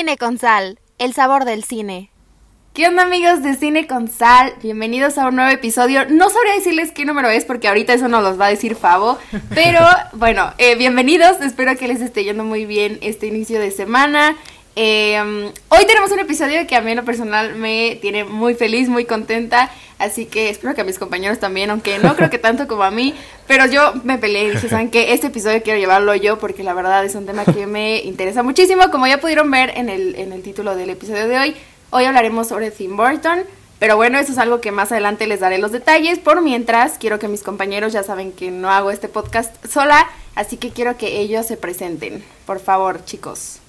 Cine con Sal, el sabor del cine. ¿Qué onda amigos de Cine con Sal? Bienvenidos a un nuevo episodio. No sabría decirles qué número es porque ahorita eso nos los va a decir Favo. Pero bueno, eh, bienvenidos. Espero que les esté yendo muy bien este inicio de semana. Eh, hoy tenemos un episodio que a mí en lo personal me tiene muy feliz, muy contenta. Así que espero que a mis compañeros también, aunque no creo que tanto como a mí. Pero yo me peleé y dije, ¿saben qué? Este episodio quiero llevarlo yo porque la verdad es un tema que me interesa muchísimo. Como ya pudieron ver en el, en el título del episodio de hoy, hoy hablaremos sobre Tim Burton. Pero bueno, eso es algo que más adelante les daré los detalles. Por mientras, quiero que mis compañeros ya saben que no hago este podcast sola, así que quiero que ellos se presenten. Por favor, chicos.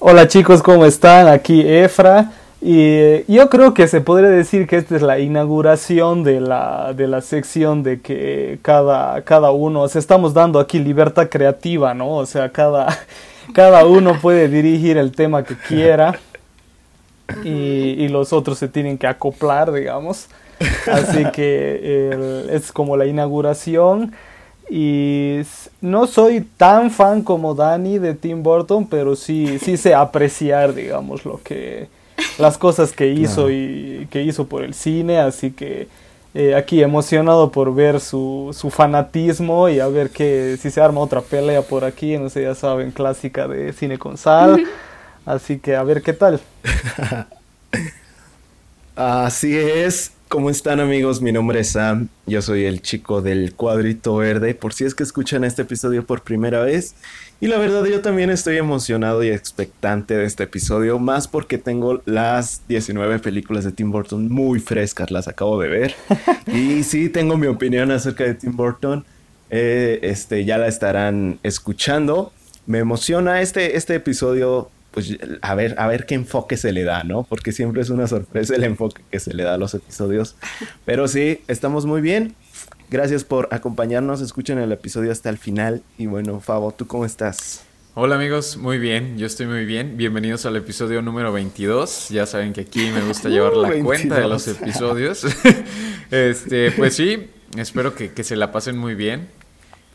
Hola chicos, ¿cómo están? Aquí Efra. Y yo creo que se podría decir que esta es la inauguración de la, de la sección de que cada, cada uno, o sea, estamos dando aquí libertad creativa, ¿no? O sea, cada, cada uno puede dirigir el tema que quiera y, los otros se tienen que acoplar, digamos. Así que el, es como la inauguración. Y no soy tan fan como Dani de Tim Burton, pero sí, sí sé apreciar, digamos, lo que las cosas que hizo claro. y que hizo por el cine, así que eh, aquí emocionado por ver su, su, fanatismo y a ver que si se arma otra pelea por aquí, no sé, ya saben, clásica de cine con sal, así que a ver qué tal. así es, ¿Cómo están amigos? Mi nombre es Sam, yo soy el chico del cuadrito verde, por si es que escuchan este episodio por primera vez. Y la verdad yo también estoy emocionado y expectante de este episodio, más porque tengo las 19 películas de Tim Burton muy frescas, las acabo de ver. y sí, tengo mi opinión acerca de Tim Burton, eh, este, ya la estarán escuchando. Me emociona este, este episodio pues a ver, a ver qué enfoque se le da, ¿no? Porque siempre es una sorpresa el enfoque que se le da a los episodios. Pero sí, estamos muy bien. Gracias por acompañarnos. Escuchen el episodio hasta el final. Y bueno, Fabo, ¿tú cómo estás? Hola amigos, muy bien, yo estoy muy bien. Bienvenidos al episodio número 22. Ya saben que aquí me gusta llevar la uh, cuenta de los episodios. este, pues sí, espero que, que se la pasen muy bien.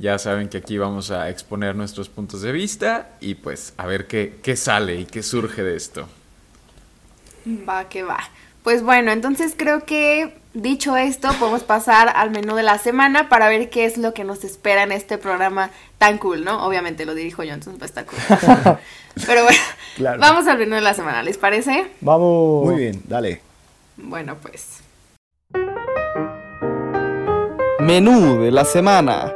Ya saben que aquí vamos a exponer nuestros puntos de vista y pues a ver qué, qué sale y qué surge de esto. Va, que va. Pues bueno, entonces creo que dicho esto, podemos pasar al menú de la semana para ver qué es lo que nos espera en este programa tan cool, ¿no? Obviamente lo dirijo yo, entonces va a estar cool. Pero bueno, claro. vamos al menú de la semana, ¿les parece? Vamos. Muy bien, dale. Bueno, pues. Menú de la semana.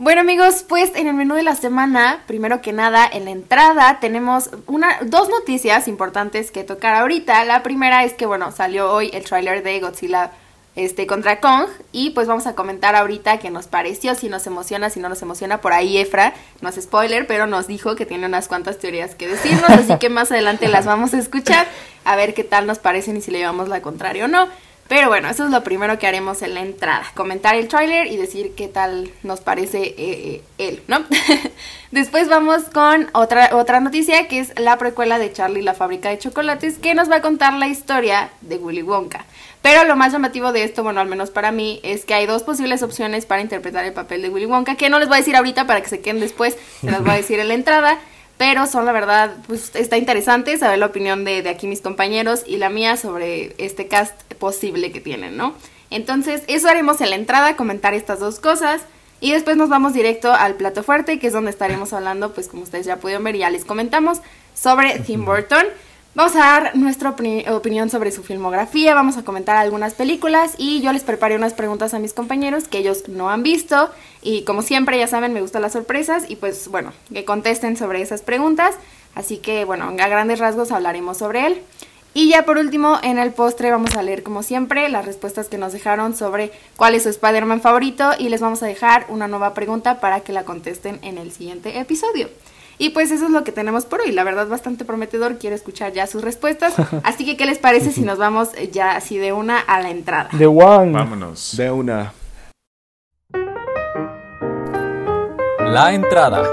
Bueno amigos, pues en el menú de la semana, primero que nada, en la entrada tenemos una, dos noticias importantes que tocar ahorita. La primera es que, bueno, salió hoy el tráiler de Godzilla este, contra Kong y pues vamos a comentar ahorita qué nos pareció, si nos emociona, si no nos emociona. Por ahí Efra, no es spoiler, pero nos dijo que tiene unas cuantas teorías que decirnos, así que más adelante las vamos a escuchar, a ver qué tal nos parecen y si le llevamos la contraria o no. Pero bueno, eso es lo primero que haremos en la entrada. Comentar el tráiler y decir qué tal nos parece eh, eh, él, ¿no? Después vamos con otra, otra noticia que es la precuela de Charlie la fábrica de chocolates que nos va a contar la historia de Willy Wonka. Pero lo más llamativo de esto, bueno, al menos para mí, es que hay dos posibles opciones para interpretar el papel de Willy Wonka, que no les voy a decir ahorita para que se queden después, se las voy a decir en la entrada pero son la verdad, pues está interesante saber la opinión de, de, aquí mis compañeros y la mía sobre este cast posible que tienen, ¿no? Entonces, eso haremos en la entrada, comentar estas dos cosas y después nos vamos directo al plato fuerte, que es donde estaremos hablando, pues como ustedes ya pudieron ver y ya les comentamos, sobre Tim Burton. Vamos a dar nuestra opini opinión sobre su filmografía, vamos a comentar algunas películas y yo les preparé unas preguntas a mis compañeros que ellos no han visto y como siempre ya saben me gustan las sorpresas y pues bueno, que contesten sobre esas preguntas, así que bueno, a grandes rasgos hablaremos sobre él. Y ya por último, en el postre vamos a leer como siempre las respuestas que nos dejaron sobre cuál es su Spider-Man favorito y les vamos a dejar una nueva pregunta para que la contesten en el siguiente episodio. Y pues eso es lo que tenemos por hoy. La verdad, bastante prometedor. Quiero escuchar ya sus respuestas. Así que, ¿qué les parece si nos vamos ya así de una a la entrada? De one. Vámonos. De una. La entrada.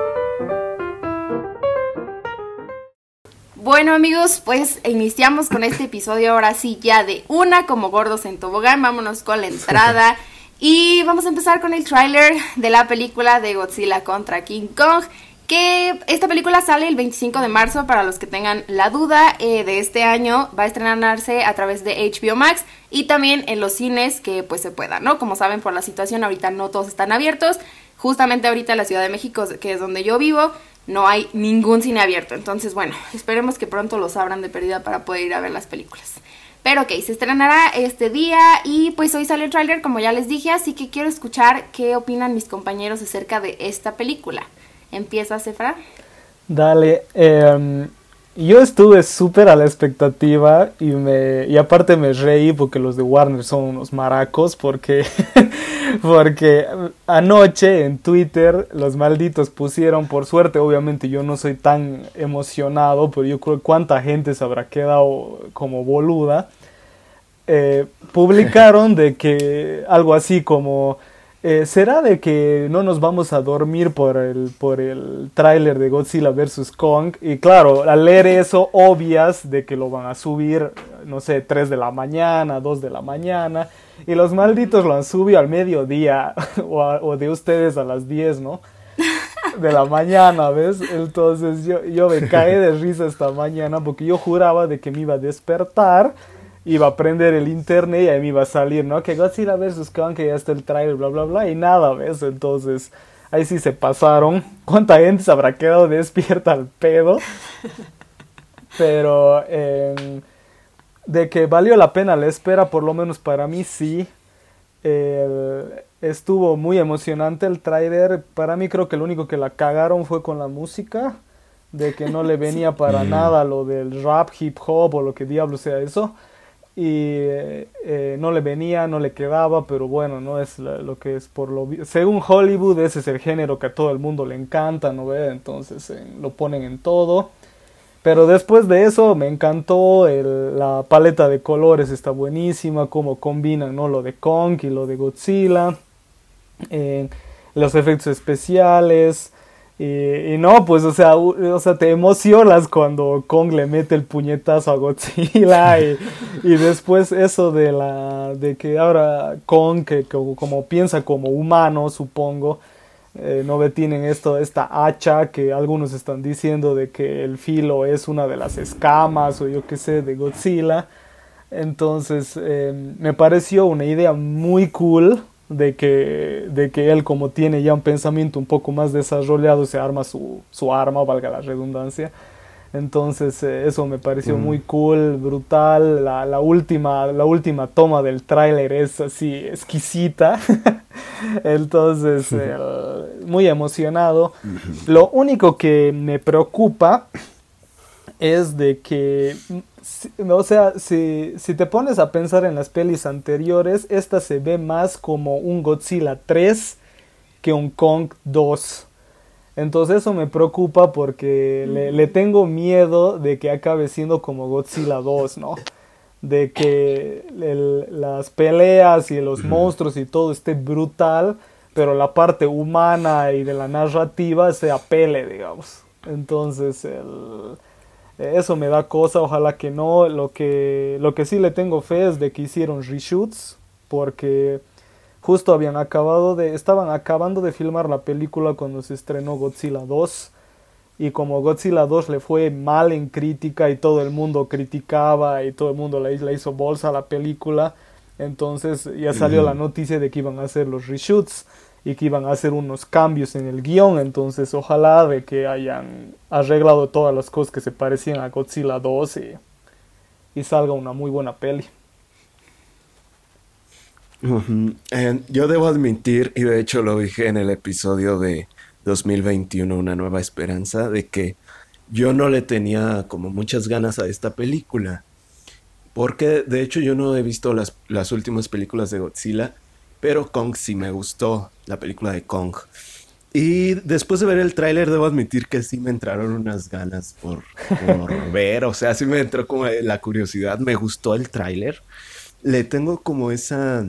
Bueno amigos, pues iniciamos con este episodio ahora sí ya de una como gordos en tobogán. Vámonos con la entrada. Y vamos a empezar con el tráiler de la película de Godzilla contra King Kong. Que esta película sale el 25 de marzo para los que tengan la duda eh, de este año va a estrenarse a través de HBO Max y también en los cines que pues se pueda, ¿no? Como saben por la situación ahorita no todos están abiertos, justamente ahorita en la Ciudad de México que es donde yo vivo no hay ningún cine abierto, entonces bueno, esperemos que pronto los abran de pérdida para poder ir a ver las películas. Pero ok, se estrenará este día y pues hoy sale el tráiler como ya les dije, así que quiero escuchar qué opinan mis compañeros acerca de esta película. Empieza, Cefra. Dale. Em, yo estuve súper a la expectativa y, me, y aparte me reí porque los de Warner son unos maracos porque, porque anoche en Twitter los malditos pusieron, por suerte obviamente yo no soy tan emocionado, pero yo creo cuánta gente se habrá quedado como boluda. Eh, publicaron de que algo así como eh, ¿Será de que no nos vamos a dormir por el, por el tráiler de Godzilla vs. Kong? Y claro, al leer eso, obvias de que lo van a subir, no sé, 3 de la mañana, 2 de la mañana. Y los malditos lo han subido al mediodía, o, de ustedes a las 10, ¿no? De la mañana, ¿ves? Entonces yo, yo me caí de risa esta mañana porque yo juraba de que me iba a despertar iba a prender el internet y ahí me iba a salir, ¿no? Que Godzilla vs. Kong, que ya está el trailer, bla, bla, bla, y nada, ¿ves? Entonces, ahí sí se pasaron. ¿Cuánta gente se habrá quedado despierta al pedo? Pero, em, de que valió la pena la espera, por lo menos para mí sí. estuvo muy emocionante el trailer. Para mí creo que lo único que la cagaron fue con la música. De que no le venía para nada lo del rap, hip hop o lo que diablo sea eso y eh, no le venía, no le quedaba, pero bueno, no es lo que es por lo según Hollywood ese es el género que a todo el mundo le encanta, ¿no ve? Entonces lo ponen en todo. Pero después de eso me encantó la paleta de colores está buenísima, cómo combinan ¿no? lo de Kong y lo de Godzilla, eh, los efectos especiales, y, no, pues, o sea, o sea, te emocionas cuando Kong le mete el puñetazo a Godzilla y, después eso de la de que ahora Kong, que, como, piensa como humano, supongo, eh, no ve tienen esto, esta hacha que algunos están diciendo de que el filo es una de las escamas o yo qué sé, de Godzilla. Entonces, eh, me pareció una idea muy cool de que, de que él como tiene ya un pensamiento un poco más desarrollado se arma su, su arma, valga la redundancia. Entonces eh, eso me pareció muy cool, brutal. La, la, última, la última toma del tráiler es así exquisita. Entonces, muy emocionado. Lo único que me preocupa es de que o sea, si, si, te pones a pensar en las pelis anteriores, esta se ve más como un Godzilla 3 que un Kong 2. Entonces eso me preocupa porque le, tengo miedo de que acabe siendo como Godzilla 2, ¿no? De que las peleas y los monstruos y todo esté brutal, pero la parte humana y de la narrativa se apele, digamos. Entonces, el, eso me da cosa, ojalá que no. Lo que, lo que sí le tengo fe es de que hicieron reshoots, porque justo habían acabado de, estaban acabando de filmar la película cuando se estrenó Godzilla 2. Y como Godzilla 2 le fue mal en crítica y todo el mundo criticaba y todo el mundo le, le hizo bolsa a la película, entonces ya salió la noticia de que iban a hacer los reshoots y que iban a hacer unos cambios en el guion, entonces ojalá de que hayan arreglado todas las cosas que se parecían a Godzilla 2 y, salga una muy buena peli. Eh, yo debo admitir, y de hecho lo dije en el episodio de 2021, Una Nueva Esperanza, de que yo no le tenía como muchas ganas a esta película. Porque de hecho yo no he visto las, las últimas películas de Godzilla pero Kong sí me gustó, la película de Kong. Y después de ver el tráiler, debo admitir que sí me entraron unas ganas por, ver. O sea, sí me entró como la curiosidad. Me gustó el tráiler. Le tengo como esa,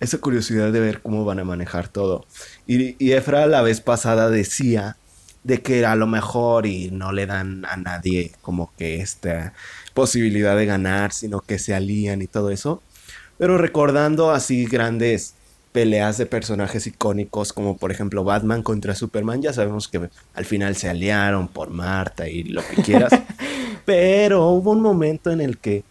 esa curiosidad de ver cómo van a manejar todo. Y, y Efra la vez pasada decía de que era lo mejor y no le dan a nadie como que esta posibilidad de ganar, sino que se alían y todo eso. Pero recordando así grandes peleas de personajes icónicos como por ejemplo Batman contra Superman. Ya sabemos que al final se aliaron por Marta y lo que quieras. pero hubo un momento en el que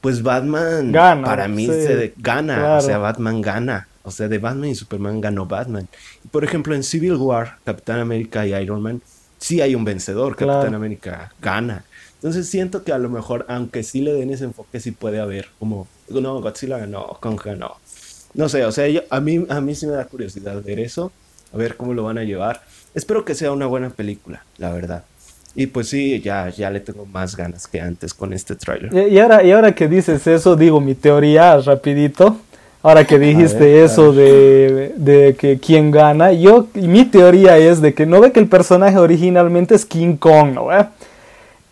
pues Batman Gana, para mí sí, se gana. claro. O sea, Batman gana. O sea, de Batman y Superman ganó Batman. Y por ejemplo, en Civil War, Capitán América y Iron Man, sí hay un vencedor. Claro. Capitán América gana. Entonces siento que a lo mejor, aunque sí le den ese enfoque, sí puede haber como, no, Godzilla ganó, Kong ganó. No sé, o sea, yo- a, mí, a mí sí me da curiosidad ver eso, a ver cómo lo van a llevar. Espero que sea una buena película, la verdad. Y pues sí, ya, ya le tengo más ganas que antes con este tráiler. Y y ahora, y ahora que dices eso, digo mi teoría rapidito. Ahora que dijiste ver, eso de, de que quién gana, yo mi teoría es de que no ve que el personaje originalmente es King Kong, ¿no? ve?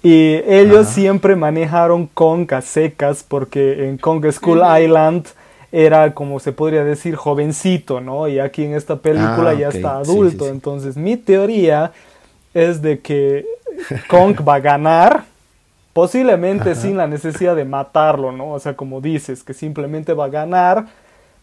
Y ellos Ajá. siempre manejaron Kong a secas porque en Kong School. Island era como se podría decir jovencito, ¿no? Y aquí en esta película Ah, ya está adulto. sí, sí. Entonces mi teoría es de que Kong va a ganar, posiblemente Ajá. sin la necesidad de matarlo, ¿no? O sea, como dices, que simplemente va a ganar,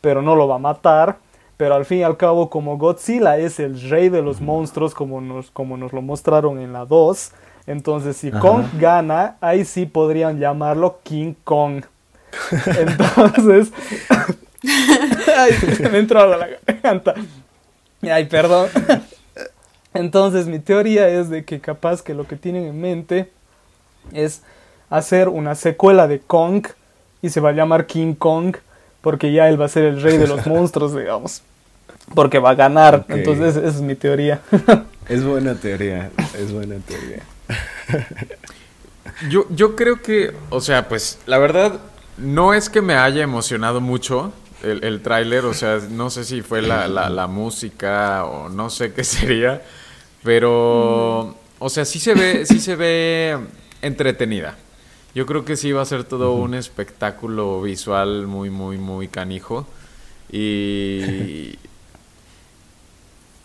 pero no lo va a matar. Pero al fin y al cabo, como Godzilla es el rey de los monstruos, como nos, como nos lo mostraron en la 2, entonces si Ajá. Kong gana, ahí sí podrían llamarlo King Kong. Entonces, Ay, me entró algo a la garganta. Ay, perdón. Entonces, mi teoría es de que capaz que lo que tienen en mente es hacer una secuela de Kong y se va a llamar King Kong porque ya él va a ser el rey de los monstruos, digamos. Porque va a ganar. Entonces, esa es mi teoría. Es buena teoría, es buena teoría. Yo, yo creo que, o sea, pues la verdad no es que me haya emocionado mucho el, el tráiler, o sea, no sé si fue la, la, la música o no sé qué sería, pero, o sea, sí se ve, sí se ve entretenida. Yo creo que sí va a ser todo un espectáculo visual muy, muy, muy canijo. Y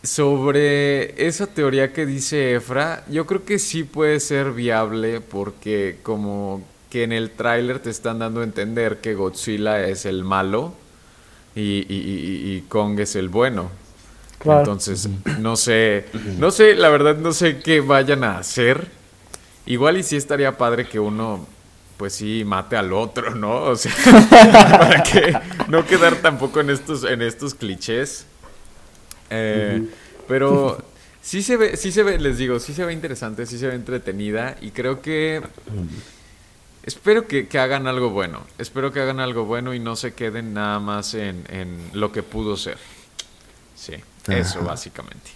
sobre esa teoría que dice Efra, yo creo que sí puede ser viable porque como que en el tráiler te están dando a entender que Godzilla es el malo y, y- y- y Kong es el bueno. Claro. Entonces, no sé, no sé, la verdad no sé qué vayan a hacer. Igual y sí estaría padre que uno, pues sí, mate al otro, ¿no? O sea, para que no quedar tampoco en estos, en estos clichés. Eh, Pero sí se ve, sí se ve, les digo, sí se ve interesante, sí se ve entretenida y creo que espero que, que hagan algo bueno. Espero que hagan algo bueno y no se queden nada más en, en lo que pudo ser. Sí, eso Ajá. básicamente.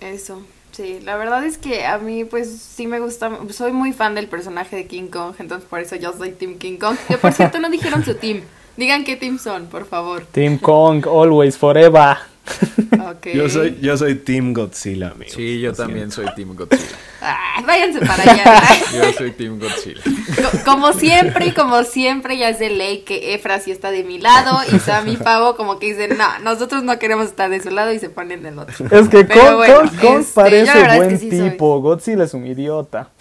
Eso, sí, la verdad es que a mí pues sí me gusta, soy muy fan del personaje de King Kong, entonces por eso yo soy Team King Kong. Que por cierto no dijeron su team, digan qué team son, por favor. Team Kong, always, forever. Yo soy, yo soy Team Godzilla, amigo. Sí, yo Lo también siento. soy Team Godzilla. Ay, váyanse para allá. Yo soy Team Godzilla. Co- Como siempre, como siempre, ya es de ley que Efra sí está de mi lado y Sam y Pavo como que dicen, no, nosotros no queremos estar de su lado y se ponen del otro. Es que bueno, Kong este, parece es buen que sí soy. tipo. Godzilla es un idiota.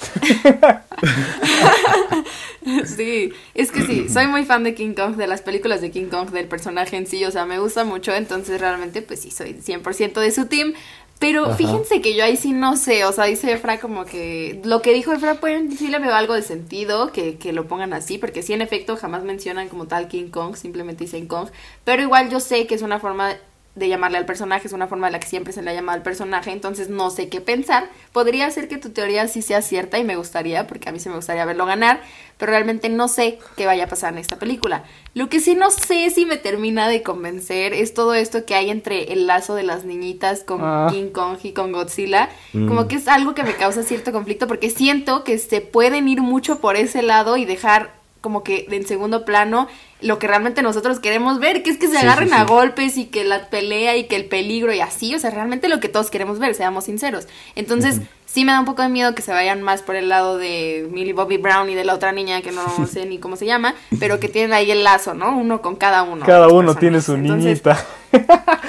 Sí, es que sí, soy muy fan de King Kong, de las películas de King Kong, del personaje en sí, o sea, me gusta mucho, entonces realmente pues sí, soy 100% de su team. Pero Ajá. fíjense que yo ahí sí no sé, o sea, dice Efra como que lo que dijo Efra, pues sí le veo algo de sentido que, que lo pongan así, porque sí en efecto jamás mencionan como tal King Kong, simplemente dicen Kong, pero igual yo sé que es una forma de llamarle al personaje, es una forma de la que siempre se le ha llamado al personaje, entonces no sé qué pensar. Podría ser que tu teoría sí sea cierta y me gustaría, porque a mí sí me gustaría verlo ganar, pero realmente no sé qué vaya a pasar en esta película. Lo que sí no sé si me termina de convencer es todo esto que hay entre el lazo de las niñitas con Ah. King Kong y con Godzilla, Mm. como que es algo que me causa cierto conflicto porque siento que se pueden ir mucho por ese lado y dejar como que en segundo plano lo que realmente nosotros queremos ver, que es que se Sí, agarren sí, a golpes y que la pelea y que el peligro y así, o sea, realmente lo que todos queremos ver, seamos sinceros. Entonces, Sí me da un poco de miedo que se vayan más por el lado de Millie Bobby Brown y de la otra niña que no sé ni cómo se llama, pero que tienen ahí el lazo, ¿no? Uno con cada uno. Cada uno tiene su niñita.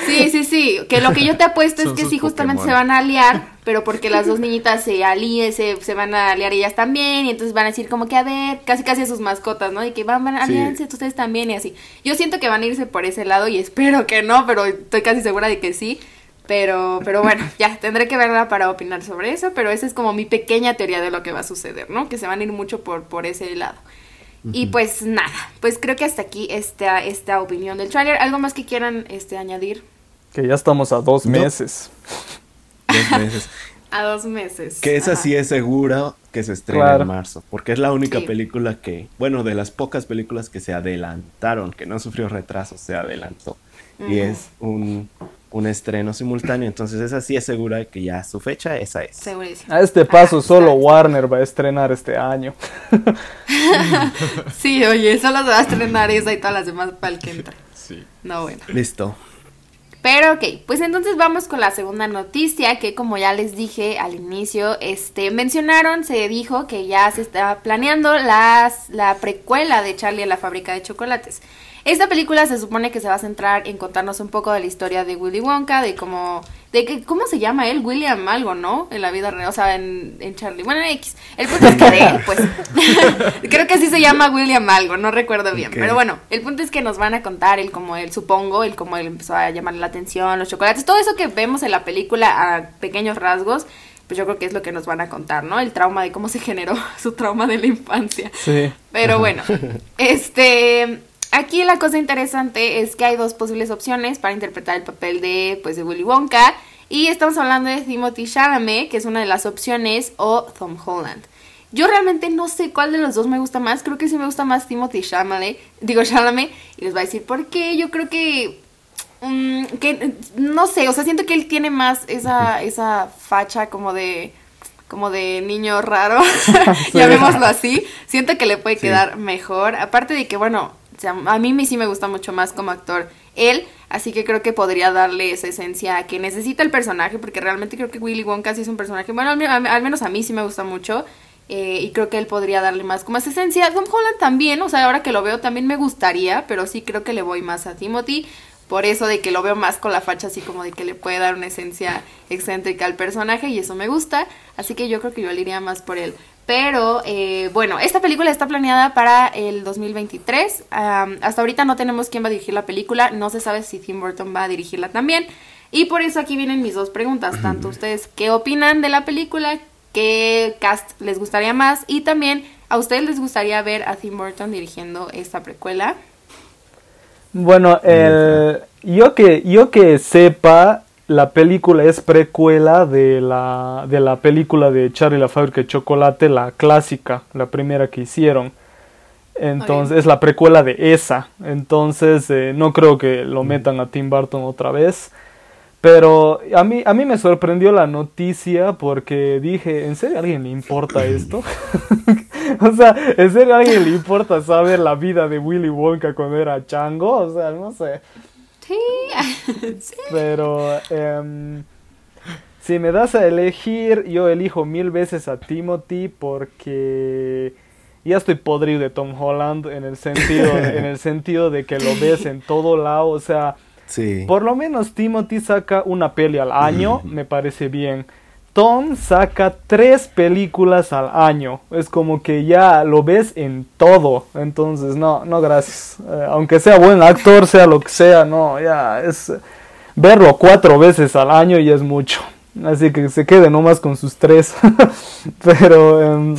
Sí, sí, sí. Que lo que yo te apuesto es que sí, justamente se van a aliar, pero porque las dos niñitas se alíen, se, se, van a aliar ellas también, y entonces van a decir como que a ver, casi casi a sus mascotas, ¿no? Y que van, a aliarse ustedes también y así. Yo siento que van a irse por ese lado y espero que no, pero estoy casi segura de que sí. Pero, pero bueno, ya, tendré que verla para opinar sobre eso, pero esa es como mi pequeña teoría de lo que va a suceder, ¿no? Que se van a ir mucho por, por ese lado. Y pues nada, pues creo que hasta aquí esta, esta opinión del tráiler. ¿Algo más que quieran este, añadir? Que ya estamos a dos meses. Dos meses. a dos meses. Que esa sí es segura que se estrena en marzo, porque es la única película que, bueno, de las pocas películas que se adelantaron, que no sufrió retraso, se adelantó. Y es un, un estreno simultáneo, entonces esa sí es segura que ya su fecha, esa es. Segurísimo. A este paso solo Warner va a estrenar este año. sí, oye, solo se va a estrenar esa y todas las demás para el que entra. Sí. No, bueno. Listo. Pero ok, pues entonces vamos con la segunda noticia que como ya les dije al inicio, este mencionaron, se dijo que ya se está planeando las, la precuela de Charlie a la fábrica de chocolates. Esta película se supone que se va a centrar en contarnos un poco de la historia de Willy Wonka, de cómo, de que, ¿cómo se llama él? William algo, ¿no? En la vida real, o sea, en, Charlie. Bueno, en X. El punto es que de él, pues, creo que así se llama William algo, no recuerdo bien. Pero bueno, el punto es que nos van a contar el como él, supongo, el cómo él empezó a llamar la atención, los chocolates, todo eso que vemos en la película a pequeños rasgos pues yo creo que es lo que nos van a contar, ¿no? El trauma de cómo se generó su trauma de la infancia. Sí. Pero bueno, este, Aquí la cosa interesante es que hay dos posibles opciones para interpretar el papel de, pues, de Willy Wonka. Y estamos hablando de Timothy Chalamet, que es una de las opciones, o Tom Holland. Yo realmente no sé cuál de los dos me gusta más. Creo que sí me gusta más Timothy Chalamet. Digo Chalamet. Y les voy a decir por qué. Yo creo que... Mm, que no sé, o sea, siento que él tiene más esa, esa facha como de como de niño raro, llamémoslo así, siento que le puede quedar mejor, aparte de que, bueno, a mí sí me gusta mucho más como actor él, así que creo que podría darle esa esencia que necesita el personaje, porque realmente creo que Willy Wonka sí es un personaje, bueno, al, menos a mí sí me gusta mucho, eh, y creo que él podría darle más como esa esencia. Tom Holland también, o sea, ahora que lo veo también me gustaría, pero sí creo que le voy más a Timothy, por eso de que lo veo más con la facha así como de que le puede dar una esencia excéntrica al personaje y eso me gusta, así que yo creo que yo le iría más por él. Pero eh, bueno, esta película está planeada para el 2023. hasta ahorita no tenemos quién va a dirigir la película. No se sabe si Tim Burton va a dirigirla también. Y por eso aquí vienen mis dos preguntas. Tanto ustedes, ¿qué opinan de la película? ¿Qué cast les gustaría más? Y también, ¿a ustedes les gustaría ver a Tim Burton dirigiendo esta precuela? Bueno, el, yo, que, yo que sepa, la película es precuela de la, de la película de Charlie la fábrica de chocolate, la clásica, la primera que hicieron. Entonces, es la precuela de esa. Entonces, eh, no creo que lo metan a Tim Burton otra vez. Pero a mí, a mí me sorprendió la noticia porque dije, ¿en serio a alguien le importa esto? o sea, ¿en serio a alguien le importa saber la vida de Willy Wonka cuando era chango? O sea, no sé. Sí. Pero em, si me das a elegir, yo elijo mil veces a Timothy porque ya estoy podrido de Tom Holland en el sentido, en el sentido de que lo ves en todo lado. O sea, por lo menos Timothy saca una peli al año, me parece bien. Tom saca tres películas al año. Es como que ya lo ves en todo. Entonces, no, no, gracias. Eh, aunque sea buen actor, sea lo que sea, no, ya es verlo cuatro veces al año y es mucho. Así que se quede nomás con sus tres. Pero em,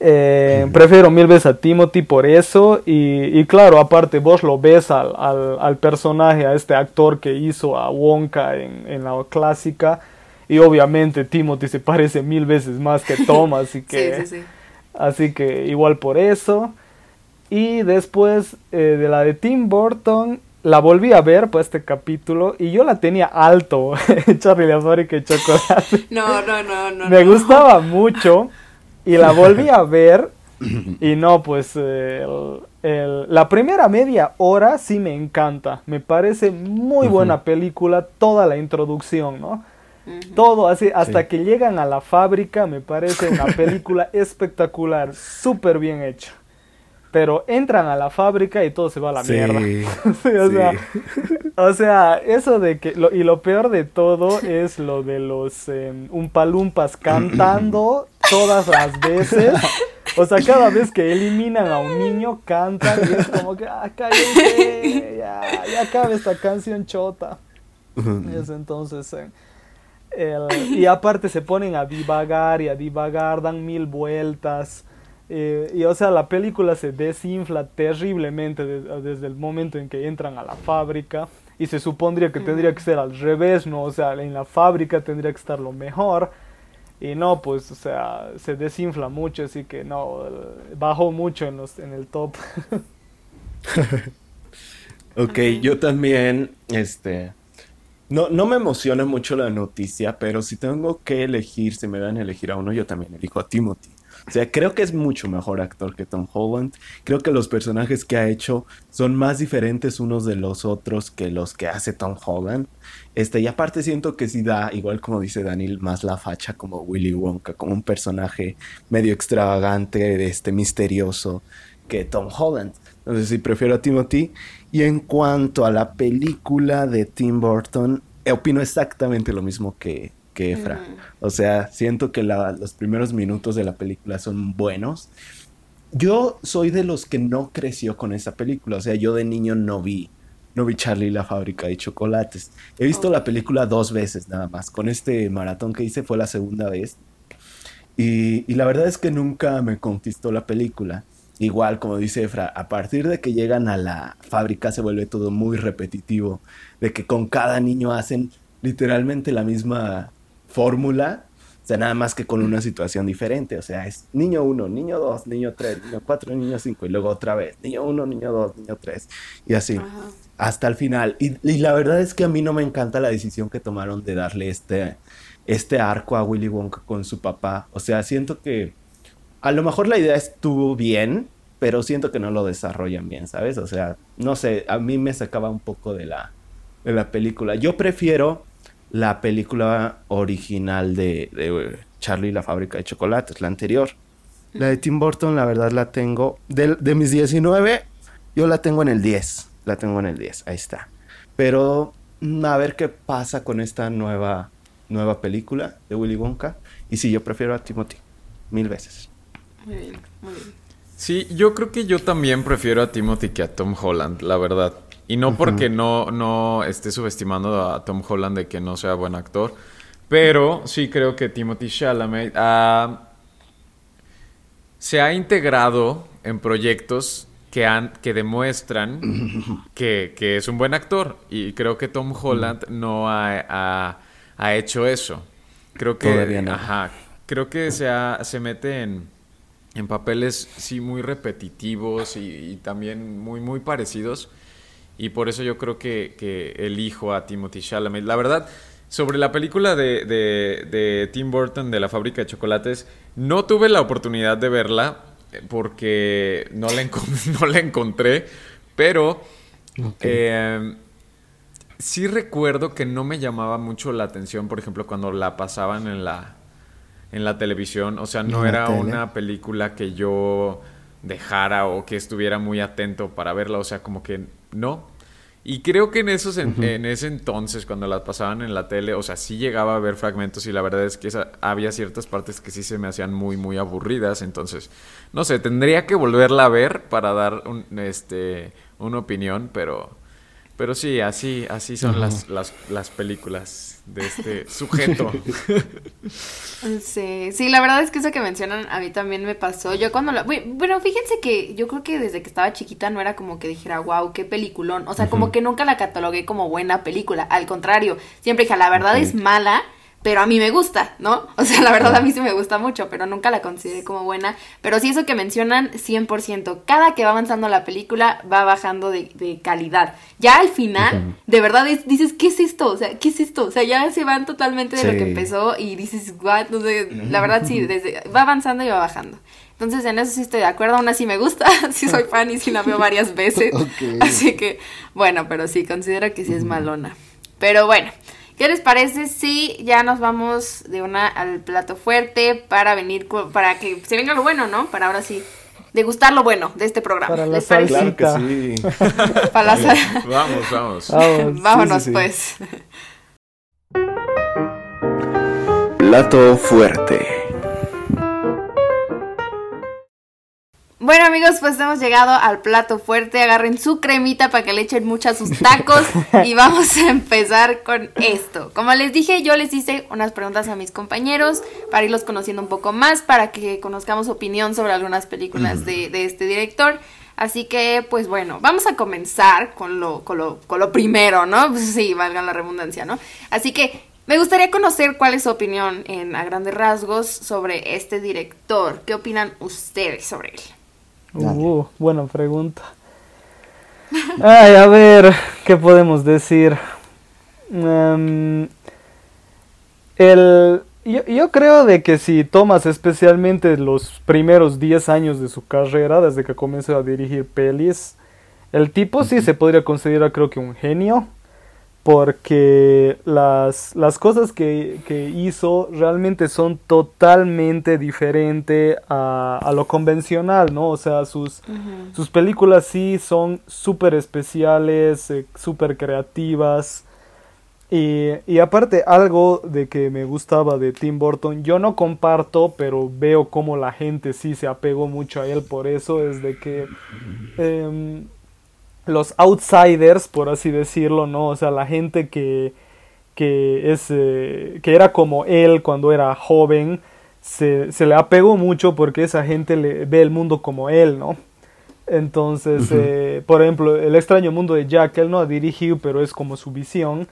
eh, prefiero mil veces a Timothy por eso. Y, claro, aparte vos lo ves al, al, personaje, a este actor que hizo a Wonka en, en la clásica y obviamente Timothy se parece mil veces más que Tom, así que, Así que igual por eso. Y después eh, de la de Tim Burton, la volví a ver por este capítulo y yo la tenía alto, Charlie la fábrica chocolate. No, no, no, no. Me gustaba mucho y la volví a ver y no, pues la primera media hora sí me encanta. Me parece muy buena película toda la introducción, ¿no? Todo así, hasta que llegan a la fábrica, me parece una película espectacular, súper bien hecha. Pero entran a la fábrica y todo se va a la mierda. o, sea, o, sea, eso de que. y lo peor de todo es lo de los um, umpalumpas cantando todas las veces. O sea, cada vez que eliminan a un niño, cantan y es como que, ah, cállate, ya, ya acaba esta canción chota. Es entonces, eh, y aparte se ponen a divagar y a divagar, dan mil vueltas. Eh, y o sea, la película se desinfla terriblemente desde el momento en que entran a la fábrica. Y se supondría que tendría que ser al revés, ¿no? O sea, en la fábrica tendría que estar lo mejor. Y no, pues, o sea, se desinfla mucho, así que no, bajó mucho en, los, en el top. ok, yo también, este, no, no me emociona mucho la noticia, pero si tengo que elegir, si me dan a elegir a uno, yo también elijo a Timothy. O sea, creo que es mucho mejor actor que Tom Holland. Creo que los personajes que ha hecho son más diferentes unos de los otros que los que hace Tom Holland. Este, y aparte siento que sí da, igual como dice Daniel, más la facha como Willy Wonka, como un personaje medio extravagante, este, misterioso que Tom Holland. Entonces sí prefiero a Timothy. Y en cuanto a la película de Tim Burton, opino exactamente lo mismo que, que Efra. O sea, siento que los primeros minutos de la película son buenos. Yo soy de los que no creció con esa película. O sea, yo de niño no vi, no vi Charlie la fábrica de chocolates. He visto la película dos veces nada más. Con este maratón que hice fue la segunda vez. Y, y la verdad es que nunca me conquistó la película. Igual, como dice Efra, a partir de que llegan a la fábrica se vuelve todo muy repetitivo. De que con cada niño hacen literalmente la misma fórmula, o sea, nada más que con una situación diferente, o sea, es niño 1, niño 2, niño 3, niño 4, niño 5 y luego otra vez, niño 1, niño 2, niño 3 y así, hasta el final. Y, la verdad es que a mí no me encanta la decisión que tomaron de darle este, este arco a Willy Wonka con su papá, o sea, siento que a lo mejor la idea estuvo bien, pero siento que no lo desarrollan bien, ¿sabes? O sea, no sé, a mí me sacaba un poco de la, de la película. Yo prefiero la película original de, de Charlie y la fábrica de chocolates, la anterior. La de Tim Burton, la verdad la tengo. De, de, mis 19, yo la tengo en el 10. La tengo en el 10, ahí está. Pero mm, a ver qué pasa con esta nueva, nueva película de Willy Wonka. Y sí, yo prefiero a Timothy, mil veces. Muy bien, muy bien. Sí, yo creo que yo también prefiero a Timothy que a Tom Holland, la verdad. Y no porque no, no esté subestimando a Tom Holland de que no sea buen actor, pero sí creo que Timothy Chalamet se ha integrado en proyectos que, han, que demuestran que, es un buen actor. Y creo que Tom Holland no ha, hecho eso. Creo que, ajá, creo que se, se mete en, en papeles sí muy repetitivos y, y también muy, muy parecidos y por eso yo creo que, que elijo a Timothy Chalamet. La verdad, sobre la película de, de, Tim Burton de la fábrica de chocolates, no tuve la oportunidad de verla eh, porque no la, no la encontré, pero eh, sí recuerdo que no me llamaba mucho la atención, por ejemplo, cuando la pasaban en la, en la televisión. O sea, no era una película que yo dejara o que estuviera muy atento para verla. O sea, como que no. Y creo que en, esos, en, ese entonces, cuando las pasaban en la tele, o sea, sí llegaba a ver fragmentos y la verdad es que había ciertas partes que sí se me hacían muy, muy aburridas. Entonces, no sé, tendría que volverla a ver para dar un, este, una opinión, pero pero sí, así, así son las, las, las, películas de este sujeto. Sí, sí, la verdad es que eso que mencionan a mí también me pasó. Yo cuando la... Bueno, fíjense que yo creo que desde que estaba chiquita no era como que dijera, wow, qué peliculón. O sea, como que nunca la catalogué como buena película. Al contrario, siempre dije, la verdad es mala, pero a mí me gusta, ¿no? O sea, la verdad a mí sí me gusta mucho, pero nunca la consideré como buena. Pero sí eso que mencionan, 100%. Cada que va avanzando la película va bajando de, calidad. Ya al final, de verdad dices, ¿qué es esto? O sea, ¿qué es esto? O sea, ya se van totalmente de lo que empezó y dices, what? No sé, la verdad sí, desde, va avanzando y va bajando. Entonces, en eso sí estoy de acuerdo, aún así me gusta, sí soy fan y sí la veo varias veces. Así que, bueno, pero sí, considero que sí es malona. Pero bueno, ¿Qué les parece si ya nos vamos de una al plato fuerte para venir, para que se venga lo bueno, ¿no? Para ahora sí degustar lo bueno de este programa. Para ¿Les parece? Claro que sí. para la vamos, vamos. vamos. Vámonos pues. Plato fuerte. Bueno amigos, pues hemos llegado al plato fuerte. Agarren su cremita para que le echen mucho a sus tacos y vamos a empezar con esto. Como les dije, yo les hice unas preguntas a mis compañeros para irlos conociendo un poco más, para que conozcamos opinión sobre algunas películas de, este director. Así que, pues bueno, vamos a comenzar con lo, con lo, con lo primero, ¿no? Pues sí, valga la redundancia, ¿no? Así que me gustaría conocer cuál es su opinión en, a grandes rasgos sobre este director. ¿Qué opinan ustedes sobre él? Uh, buena pregunta. Ay, a ver, ¿qué podemos decir? Em, el, yo, creo de que si tomas especialmente los primeros 10 años de su carrera, desde que comenzó a dirigir pelis, el tipo sí se podría considerar creo que un genio porque las, las cosas que, hizo realmente son totalmente diferentes a, lo convencional, ¿no? O sea, sus, sus películas sí son súper especiales, eh, súper creativas. Y, y, aparte, algo de que me gustaba de Tim Burton, yo no comparto, pero veo como la gente sí se apegó mucho a él por eso, es de que los outsiders, por así decirlo, ¿no? O sea, la gente que, que, es, eh, que era como él cuando era joven, se, se, le apegó mucho porque esa gente le, ve el mundo como él, ¿no? Entonces, eh, por ejemplo, El extraño mundo de Jack, él no ha dirigido, pero es como su visión.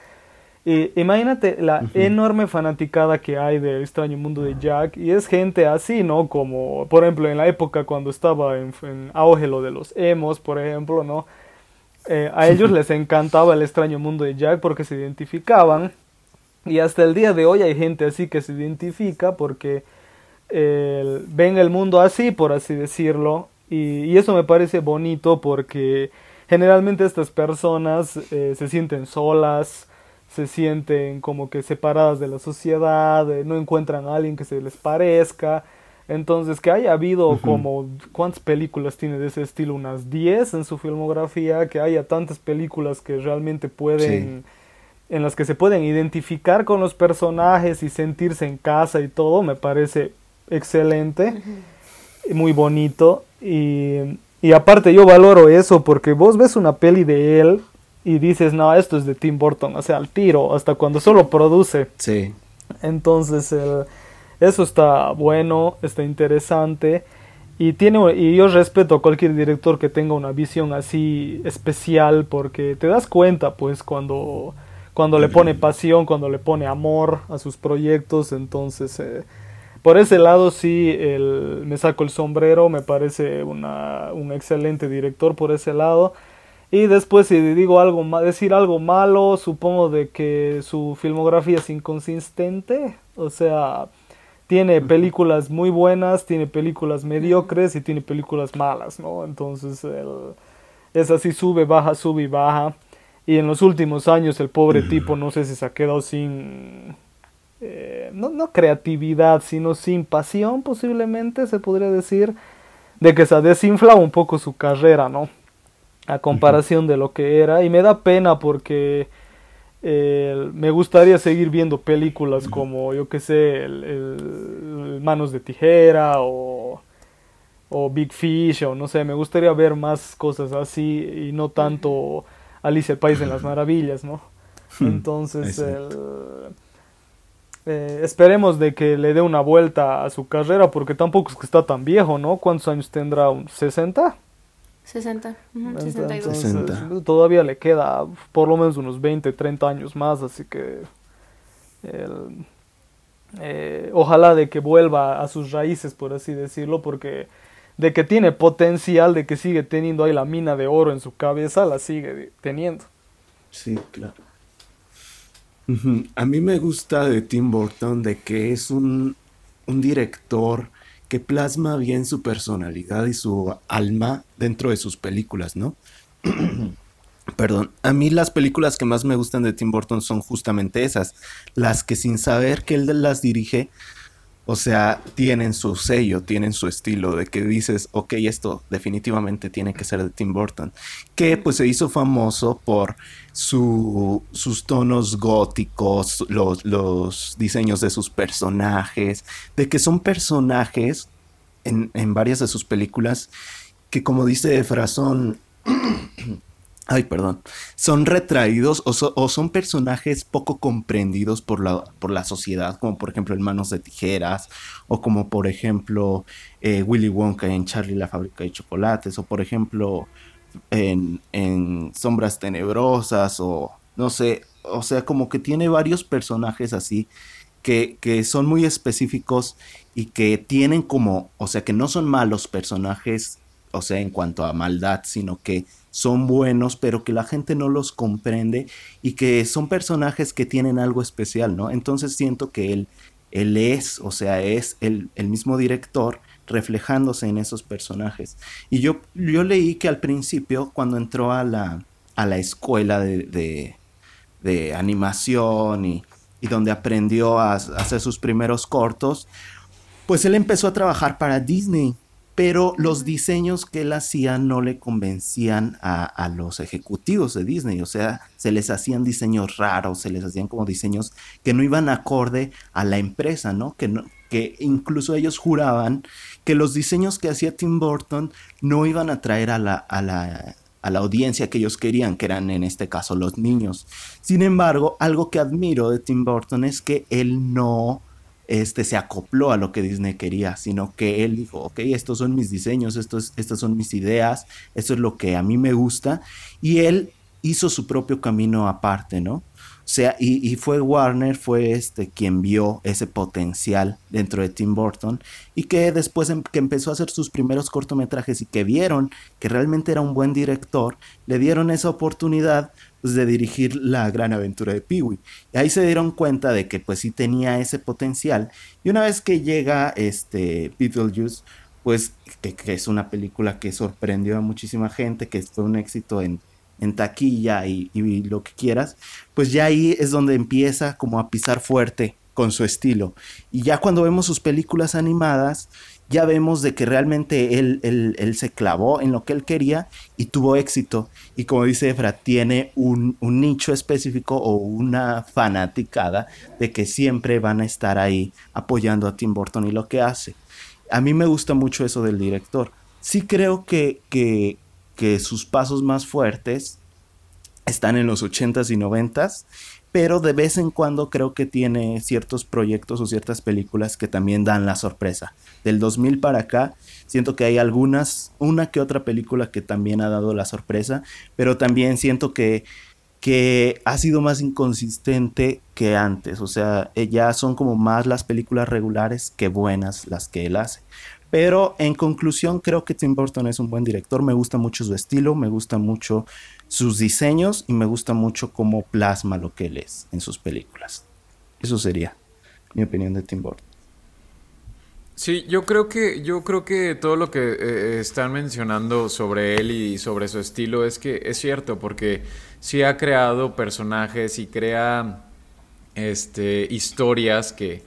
imagínate la enorme fanaticada que hay del extraño mundo de Jack y es gente así, ¿no? Como, por ejemplo, en la época cuando estaba en, en auge lo de los emos, por ejemplo, ¿no? Eh, a ellos les encantaba el extraño mundo de Jack porque se identificaban. Y hasta el día de hoy hay gente así que se identifica porque ven el mundo así, por así decirlo. Y, eso me parece bonito porque generalmente estas personas eh, se sienten solas, se sienten como que separadas de la sociedad, eh, no encuentran a alguien que se les parezca. Entonces, que haya habido como, ¿cuántas películas tiene de ese estilo? Unas 10 en su filmografía, que haya tantas películas que realmente pueden, en las que se pueden identificar con los personajes y sentirse en casa y todo, me parece excelente, muy bonito. Y, y aparte yo valoro eso porque vos ves una peli de él y dices, no, esto es de Tim Burton, o sea, al tiro, hasta cuando solo produce. Sí. Entonces, el eso está bueno, está interesante. Y, tiene, y yo respeto a cualquier director que tenga una visión así especial porque te das cuenta pues cuando, cuando le pone pasión, cuando le pone amor a sus proyectos. Entonces, eh, por ese lado sí el, me saco el sombrero, me parece una, un excelente director por ese lado. Y después si digo algo decir algo malo, supongo de que su filmografía es inconsistente. O sea, tiene películas muy buenas, tiene películas mediocres y tiene películas malas, ¿no? Entonces es así, sube, baja, sube y baja. Y en los últimos años el pobre tipo no sé si se ha quedado sin, eh, no, no, creatividad, sino sin pasión posiblemente, se podría decir, de que se ha desinflado un poco su carrera, ¿no? A comparación de lo que era. Y me da pena porque me gustaría seguir viendo películas como, yo que sé, el, Manos de Tijera o, o, Big Fish o no sé, me gustaría ver más cosas así y no tanto Alicia el País en las Maravillas, ¿no? Hmm, Entonces, eh, esperemos de que le dé una vuelta a su carrera porque tampoco es que está tan viejo, ¿no? ¿Cuántos años tendrá? ¿60? 60, 62. todavía le queda por lo menos unos 20, 30 años más, así que eh, ojalá de que vuelva a sus raíces, por así decirlo, porque de que tiene potencial, de que sigue teniendo ahí la mina de oro en su cabeza, la sigue teniendo. Sí, claro. A mí me gusta de Tim Burton de que es un, un director que plasma bien su personalidad y su alma dentro de sus películas, ¿no? Perdón, a mí las películas que más me gustan de Tim Burton son justamente esas, las que sin saber que él las dirige, o sea, tienen su sello, tienen su estilo, de que dices, ok, esto definitivamente tiene que ser de Tim Burton, que pues se hizo famoso por su, sus tonos góticos, los, los diseños de sus personajes, de que son personajes en, en varias de sus películas que como dice Efra son ay, perdón, son retraídos o, son personajes poco comprendidos por la, por la sociedad, como por ejemplo en Manos de Tijeras, o como por ejemplo eh, Willy Wonka en Charlie la fábrica de chocolates, o por ejemplo en, en Sombras Tenebrosas, o no sé, o sea, como que tiene varios personajes así. Que, que son muy específicos y que tienen como, o sea, que no son malos personajes, o sea, en cuanto a maldad, sino que son buenos, pero que la gente no los comprende y que son personajes que tienen algo especial, ¿no? Entonces siento que él, él es, o sea, es el, mismo director reflejándose en esos personajes. Y yo, yo leí que al principio, cuando entró a la, a la escuela de, de, animación y, y, donde aprendió a hacer sus primeros cortos, pues él empezó a trabajar para Disney pero los diseños que él hacía no le convencían a, los ejecutivos de Disney, o sea, se les hacían diseños raros, se les hacían como diseños que no iban acorde a la empresa, ¿no? Que, no, que incluso ellos juraban que los diseños que hacía Tim Burton no iban a traer a la, a la, a la audiencia que ellos querían, que eran en este caso los niños. Sin embargo, algo que admiro de Tim Burton es que él no este, se acopló a lo que Disney quería, sino que él dijo, ok, estos son mis diseños, estos, estas son mis ideas, esto es lo que a mí me gusta, y él hizo su propio camino aparte, ¿no? O sea, y, fue Warner, fue este quien vio ese potencial dentro de Tim Burton y que después em, que empezó a hacer sus primeros cortometrajes y que vieron que realmente era un buen director, le dieron esa oportunidad de dirigir la gran aventura de Peewee. Y ahí se dieron cuenta de que pues sí tenía ese potencial. Y una vez que llega este Beetlejuice, pues que, es una película que sorprendió a muchísima gente, que fue un éxito en, en taquilla y, y, lo que quieras, pues ya ahí es donde empieza como a pisar fuerte con su estilo. Y ya cuando vemos sus películas animadas, ya vemos de que realmente él, él, se clavó en lo que él quería y tuvo éxito. Y como dice Efra, tiene un, nicho específico o una fanaticada de que siempre van a estar ahí apoyando a Tim Burton y lo que hace. A mí me gusta mucho eso del director. Sí creo que, que, que sus pasos más fuertes están en los 80s y 90s pero de vez en cuando creo que tiene ciertos proyectos o ciertas películas que también dan la sorpresa. Del 2000 para acá, siento que hay algunas, una que otra película que también ha dado la sorpresa, pero también siento que, que ha sido más inconsistente que antes, o sea, eh, ya son como más las películas regulares que buenas las que él hace. Pero en conclusión, creo que Tim Burton es un buen director. Me gusta mucho su estilo, me gusta mucho sus diseños y me gusta mucho cómo plasma lo que él es en sus películas. Eso sería mi opinión de Tim Burton. Sí, yo creo que yo creo que todo lo que eh, están mencionando sobre él y sobre su estilo es que es cierto porque sí ha creado personajes y crea este historias que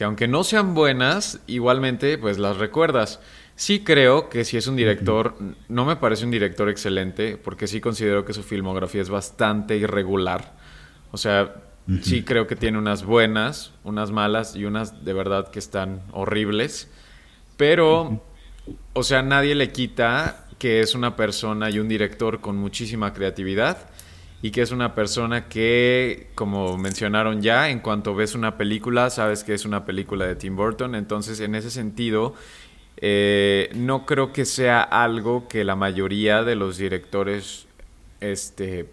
que aunque no sean buenas, igualmente pues las recuerdas. Sí creo que si es un director, no me parece un director excelente, porque sí considero que su filmografía es bastante irregular. O sea, sí creo que tiene unas buenas, unas malas y unas de verdad que están horribles. Pero, o sea, nadie le quita que es una persona y un director con muchísima creatividad y que es una persona que, como mencionaron ya, en cuanto ves una película, sabes que es una película de Tim Burton. Entonces, en ese sentido, eh, no creo que sea algo que la mayoría de los directores este,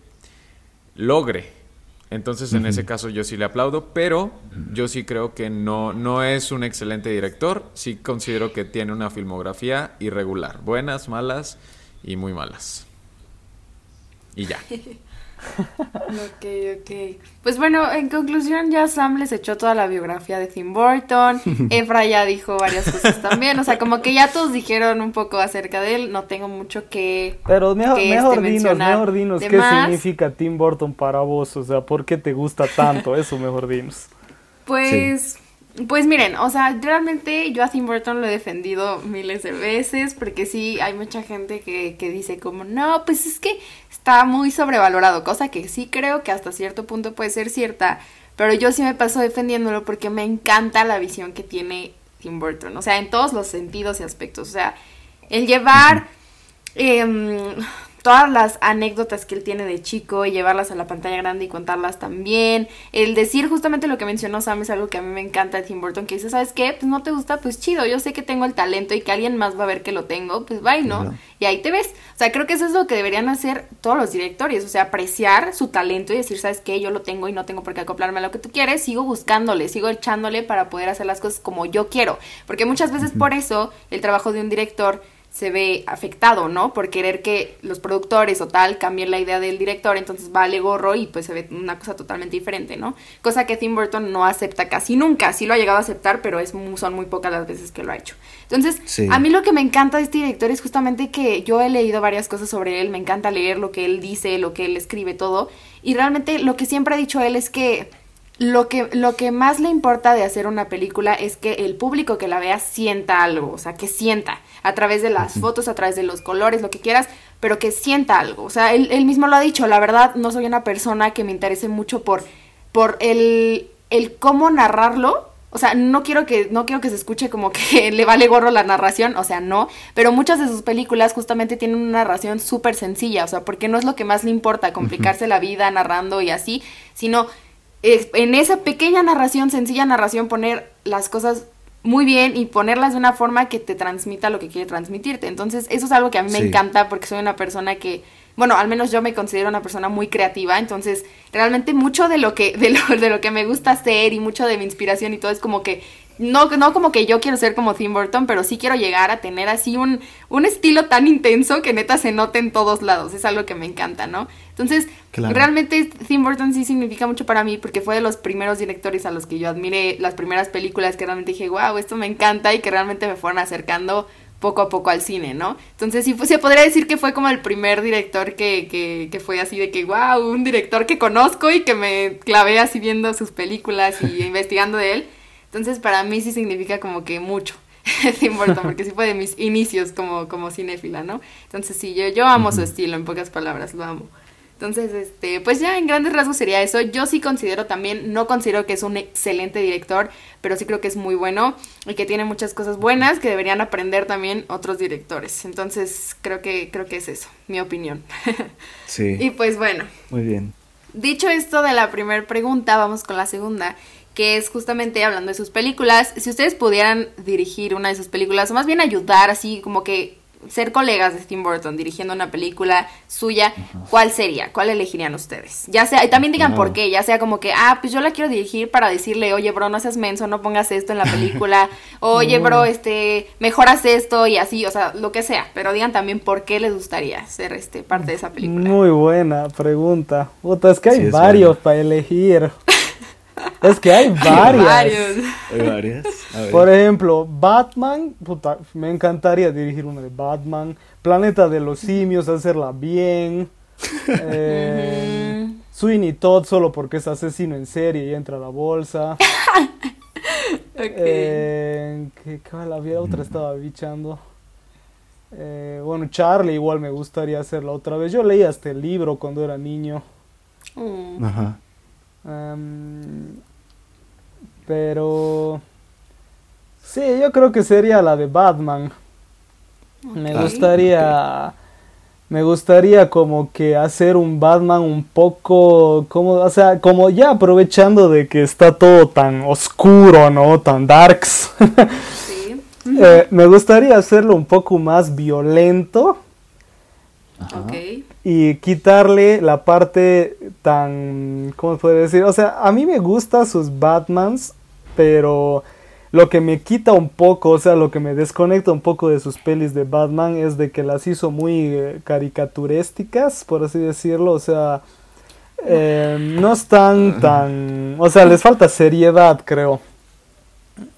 logre. Entonces, en ese caso, yo sí le aplaudo, pero yo sí creo que no, no es un excelente director. Sí considero que tiene una filmografía irregular. Buenas, malas y muy malas. Y ya. Ok, ok. Pues bueno, en conclusión ya Sam les echó toda la biografía de Tim Burton, Efra ya dijo varias cosas también, o sea, como que ya todos dijeron un poco acerca de él, no tengo mucho que Pero mejor, que, mejor este, dinos, mejor dinos, ¿qué más. significa Tim Burton para vos? O sea, ¿por qué te gusta tanto? Eso mejor dinos. Pues, pues miren, o sea, realmente yo a Tim Burton lo he defendido miles de veces, porque sí, hay mucha gente que, que dice como, no, pues es que está muy sobrevalorado, cosa que sí creo que hasta cierto punto puede ser cierta, pero yo sí me paso defendiéndolo porque me encanta la visión que tiene Tim Burton, o sea, en todos los sentidos y aspectos, o sea, el llevar... todas las anécdotas que él tiene de chico y llevarlas a la pantalla grande y contarlas también. El decir justamente lo que mencionó Sam es algo que a mí me encanta de Tim Burton, que dice, ¿sabes qué? Pues no te gusta, pues chido, yo sé que tengo el talento y que alguien más va a ver que lo tengo, pues bye, ¿no? Claro. Y ahí te ves. O sea, creo que eso es lo que deberían hacer todos los directores, o sea, apreciar su talento y decir, ¿sabes qué? Yo lo tengo y no tengo por qué acoplarme a lo que tú quieres, sigo buscándole, sigo echándole para poder hacer las cosas como yo quiero. Porque muchas veces por eso el trabajo de un director se ve afectado, ¿no? Por querer que los productores o tal cambien la idea del director, entonces vale gorro y pues se ve una cosa totalmente diferente, ¿no? Cosa que Tim Burton no acepta casi nunca, sí lo ha llegado a aceptar, pero es mu- son muy pocas las veces que lo ha hecho. Entonces, Sí. a mí lo que me encanta de este director es justamente que yo he leído varias cosas sobre él, me encanta leer lo que él dice, lo que él escribe, todo, y realmente lo que siempre ha dicho él es que lo que, lo que más le importa de hacer una película es que el público que la vea sienta algo, o sea, que sienta a través de las fotos, a través de los colores, lo que quieras, pero que sienta algo. O sea, él, él mismo lo ha dicho, la verdad no soy una persona que me interese mucho por, por el, el cómo narrarlo. O sea, no quiero que no quiero que se escuche como que le vale gorro la narración, o sea, no, pero muchas de sus películas justamente tienen una narración súper sencilla, o sea, porque no es lo que más le importa complicarse la vida narrando y así, sino en esa pequeña narración, sencilla narración, poner las cosas muy bien y ponerlas de una forma que te transmita lo que quiere transmitirte. Entonces, eso es algo que a mí me encanta porque soy una persona que, bueno, al menos yo me considero una persona muy creativa, entonces realmente mucho de lo que de lo, de lo que me gusta hacer y mucho de mi inspiración y todo es como que no, no como que yo quiero ser como Tim Burton, pero sí quiero llegar a tener así un, un estilo tan intenso que neta se note en todos lados. Es algo que me encanta, ¿no? Entonces, Claro. realmente Tim Burton sí significa mucho para mí porque fue de los primeros directores a los que yo admiré, las primeras películas que realmente dije, wow, esto me encanta y que realmente me fueron acercando poco a poco al cine, ¿no? Entonces sí, pues, se podría decir que fue como el primer director que, que, que fue así de que, wow, un director que conozco y que me clavé así viendo sus películas y investigando de él. Entonces para mí sí significa como que mucho. Tim Burton, porque sí fue de mis inicios como, como cinéfila, ¿no? Entonces sí, yo, yo amo su estilo, en pocas palabras, lo amo. Entonces, este, pues ya en grandes rasgos sería eso. Yo sí considero también, no considero que es un excelente director, pero sí creo que es muy bueno y que tiene muchas cosas buenas que deberían aprender también otros directores. Entonces, creo que, creo que es eso, mi opinión. Sí. y pues bueno, Muy bien. Dicho esto de la primera pregunta, vamos con la segunda, que es justamente hablando de sus películas. Si ustedes pudieran dirigir una de sus películas, o más bien ayudar, así como que ser colegas de Tim Burton dirigiendo una película suya, ¿cuál sería? ¿Cuál elegirían ustedes? Ya sea, y también digan por qué, ya sea como que, ah, pues yo la quiero dirigir para decirle, oye, bro, no seas menso, no pongas esto en la película, oye, bro, este, mejoras esto y así, o sea, lo que sea, pero digan también por qué les gustaría ser este parte de esa película. Muy buena pregunta. Puta, es que hay Sí, es varios para elegir. Es que hay varias. Varios. Hay varias. A ver. Por ejemplo, Batman, puta, me encantaría dirigir una de Batman. Planeta de los Simios, hacerla bien. Eh. Sweeney Todd solo porque es asesino en serie y entra a la bolsa. Ok. Eh, ¿qué cuál había otra estaba bichando? Eh, bueno, Charlie igual me gustaría hacerla otra vez. Yo leí hasta el libro cuando era niño. Mm. Ajá. Am, pero sí, yo creo que sería la de Batman. Me gustaría me gustaría como que hacer un Batman un poco como, o sea, como ya aprovechando de que está todo tan oscuro, ¿no? Tan darks. Sí. Eh, me gustaría hacerlo un poco más violento Y quitarle la parte tan, ¿cómo se puede decir? O sea, a mí me gustan sus Batmans, pero lo que me quita un poco, o sea, lo que me desconecta un poco de sus pelis de Batman es de que las hizo muy eh, caricaturísticas, por así decirlo, o sea, Eh, no están tan... O sea, les falta seriedad, creo.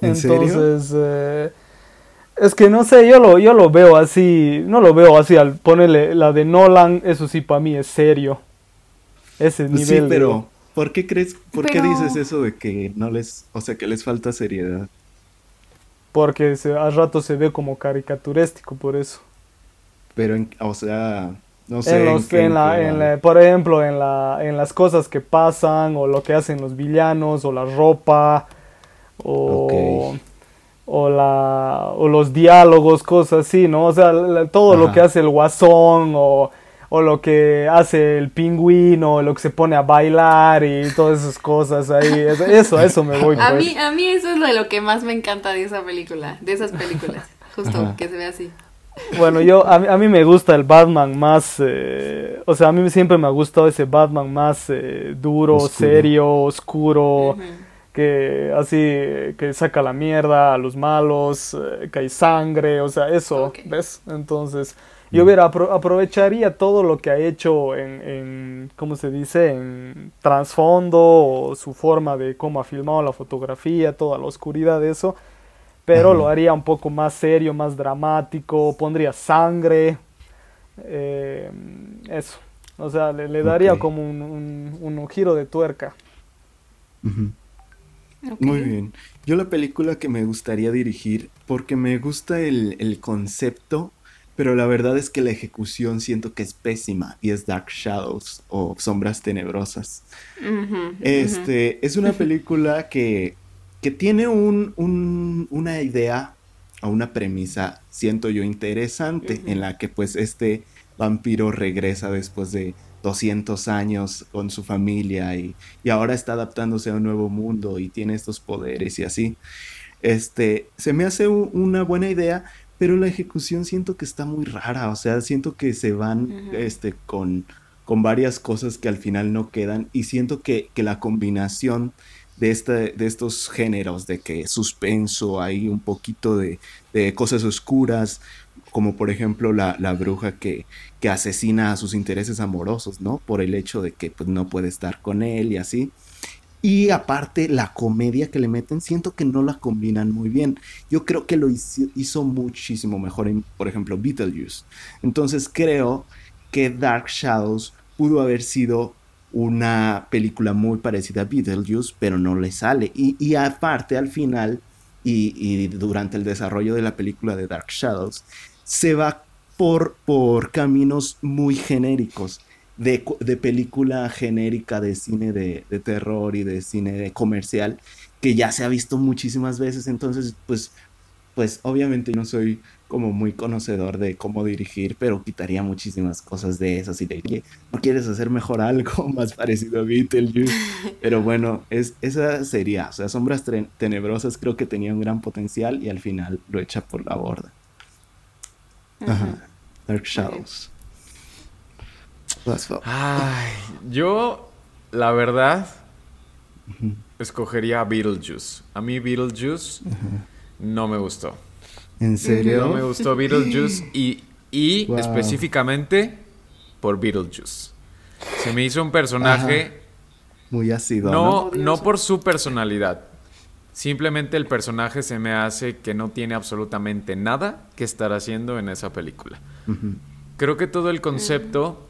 ¿En Entonces, eh, es que no sé, yo lo, yo lo veo así, no lo veo así, al ponerle la de Nolan, eso sí para mí es serio. Ese Pues nivel. sí, de- pero ¿por qué crees, por qué dices eso de que no les, o sea, que les falta seriedad? Porque se, a rato se ve como caricaturístico, por eso. Pero, en- o sea, no sé. en los, qué- en la, en la- por ejemplo, en, la, en las cosas que pasan, o lo que hacen los villanos, o la ropa, o, Ok. O, la, o los diálogos, cosas así, ¿no? O sea, la- todo lo que hace el guasón, o, o lo que hace el pingüino, lo que se pone a bailar y todas esas cosas ahí. Eso, eso, a eso me voy. A pues. mí, a mí eso es de lo que más me encanta de esa película, de esas películas. Justo Ajá. que se ve así. Bueno, yo a mí, a mí me gusta el Batman más, eh, o sea, a mí siempre me ha gustado ese Batman más eh, duro, Oscuro. serio, oscuro. Que así, que saca la mierda a los malos, eh, que hay sangre, o sea, eso. ¿ves? Entonces, yo hubiera apro- aprovecharía todo lo que ha hecho en, en, ¿cómo se dice? En trasfondo, o su forma de cómo ha filmado la fotografía, toda la oscuridad de eso pero Ajá. lo haría un poco más serio, más dramático, pondría sangre, eh, eso, o sea, le, le daría como un, un- un giro de tuerca. Ujú. Muy bien. Yo la película que me gustaría dirigir, porque me gusta el, el concepto, pero la verdad es que la ejecución siento que es pésima y es Dark Shadows o Sombras Tenebrosas. Este, es una película que, que tiene un, un- una idea o una premisa, siento yo, interesante, en la que pues este vampiro regresa después de 200 años con su familia y, y ahora está adaptándose a un nuevo mundo y tiene estos poderes y así. Este, se me hace una buena idea, pero la ejecución siento que está muy rara, o sea, siento que se van este, con, con varias cosas que al final no quedan y siento que, que la combinación de, esta, de estos géneros, de que suspenso, hay un poquito de, de cosas oscuras, como por ejemplo la, la bruja que, que asesina a sus intereses amorosos, ¿no? Por el hecho de que pues, no puede estar con él y así. Y aparte, la comedia que le meten, siento que no la combinan muy bien. Yo creo que lo hizo, hizo muchísimo mejor por ejemplo, Beetlejuice. Entonces creo que Dark Shadows pudo haber sido una película muy parecida a Beetlejuice, pero no le sale. Y, y aparte, al final, y, y durante el desarrollo de la película de Dark Shadows, se va por, por caminos muy genéricos. De, de película genérica de cine de, de terror y de cine de comercial que ya se ha visto muchísimas veces entonces pues pues obviamente no soy como muy conocedor de cómo dirigir, pero quitaría muchísimas cosas de esas y le diría, ¿no quieres hacer mejor algo más parecido a Beetlejuice? Pero bueno, es, esa sería, o sea, Sombras Tenebrosas creo que tenía un gran potencial y al final lo echa por la borda. Ajá. Dark Shadows. Ay, yo, la verdad, escogería Beetlejuice. A mí Beetlejuice no me gustó. ¿En serio? No me gustó Beetlejuice y, y Wow. específicamente por Beetlejuice. Se me hizo un personaje Muy ácido, ¿no? no, no por su personalidad. Simplemente el personaje se me hace que no tiene absolutamente nada que estar haciendo en esa película. Creo que todo el concepto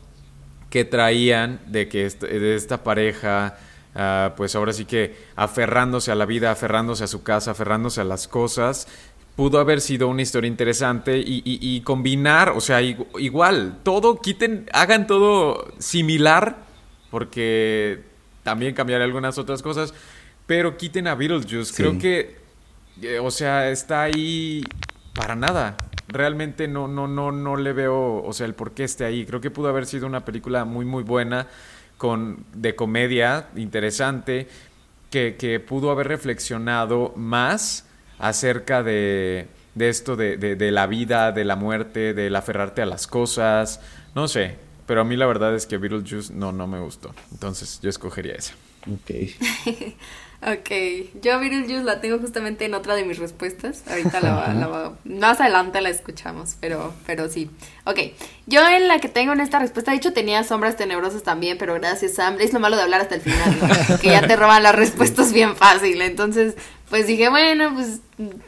que traían de que est- de esta pareja, ah, pues ahora sí que aferrándose a la vida, aferrándose a su casa, aferrándose a las cosas, pudo haber sido una historia interesante y, y- y combinar, o sea, igu- igual, todo, quiten, hagan todo similar, porque también cambiaré algunas otras cosas, pero quiten a Beetlejuice. Sí. Creo que, eh, o sea, está ahí para nada. Realmente no, no, no, no le veo, o sea, el por qué esté ahí. Creo que pudo haber sido una película muy, muy buena, con, de comedia, interesante, que, que pudo haber reflexionado más acerca de, de esto de, de- de la vida, de la muerte, del aferrarte a las cosas. No sé, pero a mí la verdad es que Beetlejuice no, no me gustó. Entonces yo escogería esa. Ok. Ok, yo Beetlejuice la tengo justamente en otra de mis respuestas. Ahorita la, la, más adelante la escuchamos, pero, pero sí. Ok, yo en la que tengo en esta respuesta, de hecho tenía sombras tenebrosas también, pero gracias Sam, es lo malo de hablar hasta el final, que ya te roban las respuestas bien fácil. Entonces, pues dije, bueno, pues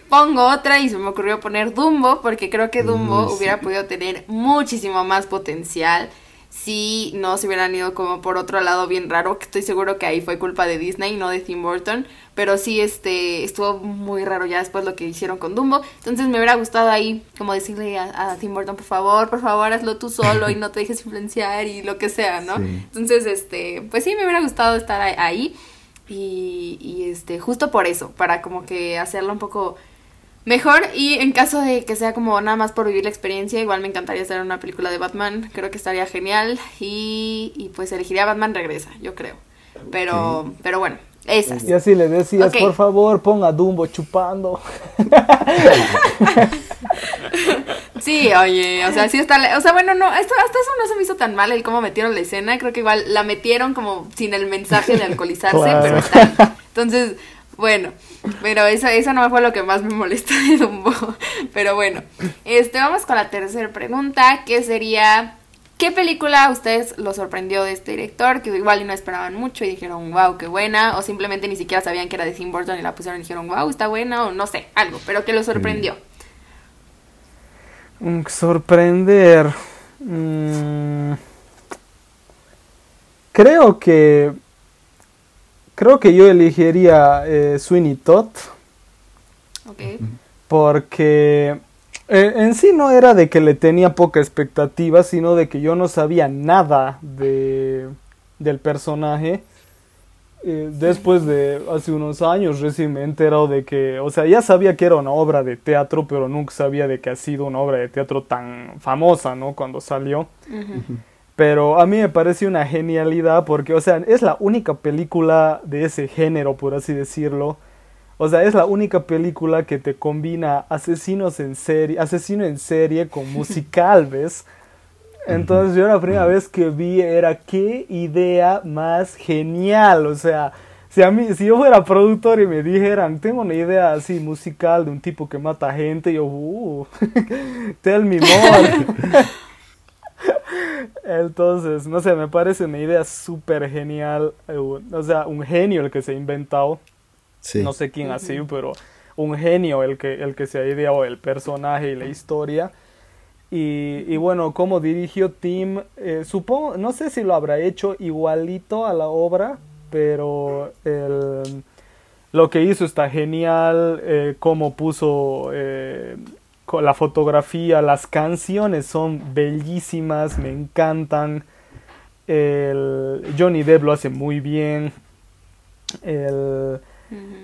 pongo otra y se me ocurrió poner Dumbo, porque creo que Dumbo hubiera podido tener muchísimo más potencial si no se hubieran ido como por otro lado bien raro, que estoy seguro que ahí fue culpa de Disney, no de Tim Burton, pero sí este estuvo muy raro ya después lo que hicieron con Dumbo, entonces me hubiera gustado ahí como decirle a, Tim Burton, por favor, por favor, hazlo tú solo y no te dejes influenciar y lo que sea, ¿no? Entonces, este, pues sí me hubiera gustado estar ahí y, y este, justo por eso, para como que hacerlo un poco Mejor y en caso de que sea como nada más por vivir la experiencia, igual me encantaría hacer una película de Batman, creo que estaría genial y, y pues elegiría Batman Regresa, yo creo. Pero, pero bueno, esas. Y así le decías, por favor, ponga Dumbo chupando. sí, oye, o sea, sí está, o sea, bueno, no, esto, hasta eso no se me hizo tan mal el cómo metieron la escena, creo que igual la metieron como sin el mensaje de alcoholizarse, pero está Entonces, bueno, pero eso, eso no fue lo que más me molesta de Dumbo. Pero bueno, este, vamos con la tercera pregunta, que sería, ¿qué película a ustedes lo sorprendió de este director? Que igual no esperaban mucho y dijeron, wow, qué buena. O simplemente ni siquiera sabían que era de Tim Burton y la pusieron y dijeron, wow, está buena. O no sé, algo, pero que lo sorprendió. Mm, sorprender. Mm, creo que Creo que yo elegiría eh, Sweeney Todd. Porque eh, en sí no era de que le tenía poca expectativa, sino de que yo no sabía nada de, del personaje. Eh, después de hace unos años recién me he enterado de que, o sea, ya sabía que era una obra de teatro, pero nunca sabía de que ha sido una obra de teatro tan famosa, ¿no? Cuando salió. Pero a mí me parece una genialidad porque, o sea, es la única película de ese género, por así decirlo. O sea, es la única película que te combina asesinos en serie, asesino en serie con musical, ¿ves? Entonces yo la primera vez que vi era qué idea más genial, o sea, si a mí, si yo fuera productor y me dijeran, tengo una idea así musical de un tipo que mata gente, yo, uh, tell me more. Entonces, no sé, me parece una idea súper genial. Eh, o sea, un genio el que se ha inventado. No sé quién ha sido, pero un genio el que, el que se ha ideado el personaje y la historia. Y, bueno, como dirigió Tim, eh, supongo, no sé si lo habrá hecho igualito a la obra, pero lo que hizo está genial, eh, cómo puso la fotografía, las canciones son bellísimas, me encantan. El Johnny Depp lo hace muy bien.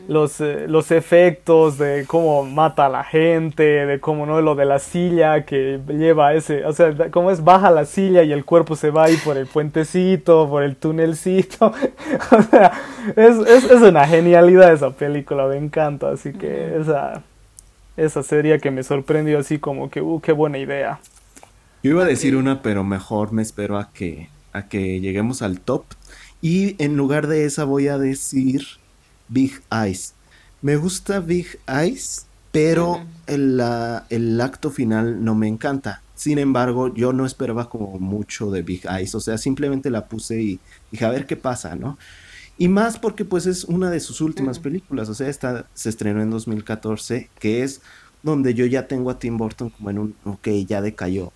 los, eh, los, efectos de cómo mata a la gente, de cómo no lo de la silla que lleva ese, o sea, cómo es baja la silla y el cuerpo se va ahí por el puentecito, por el tunelcito. o sea, es, es, es, una genialidad esa película, me encanta, así que esa esa serie que me sorprendió así como que, uh, qué buena idea. Yo iba a decir una, pero mejor me espero a que, a que lleguemos al top. Y en lugar de esa voy a decir Big Eyes. Me gusta Big Eyes, pero el, el acto final no me encanta. Sin embargo, yo no esperaba como mucho de Big Eyes. O sea, simplemente la puse y dije, a ver qué pasa, ¿no? Y más porque pues es una de sus últimas películas, o sea, esta se estrenó en 2014, que es donde yo ya tengo a Tim Burton como en un, ok, ya decayó.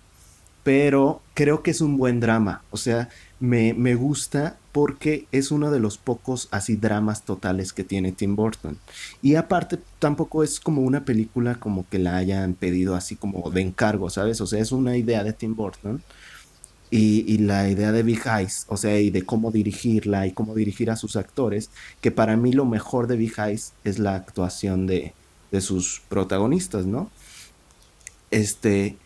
Pero creo que es un buen drama, o sea, me, me gusta porque es uno de los pocos así dramas totales que tiene Tim Burton. Y aparte tampoco es como una película como que la hayan pedido así como de encargo, ¿sabes? O sea, es una idea de Tim Burton y, la idea de Big Eyes, o sea, y de cómo dirigirla y cómo dirigir a sus actores, que para mí lo mejor de Big Eyes es la actuación de, sus protagonistas, ¿no? Este,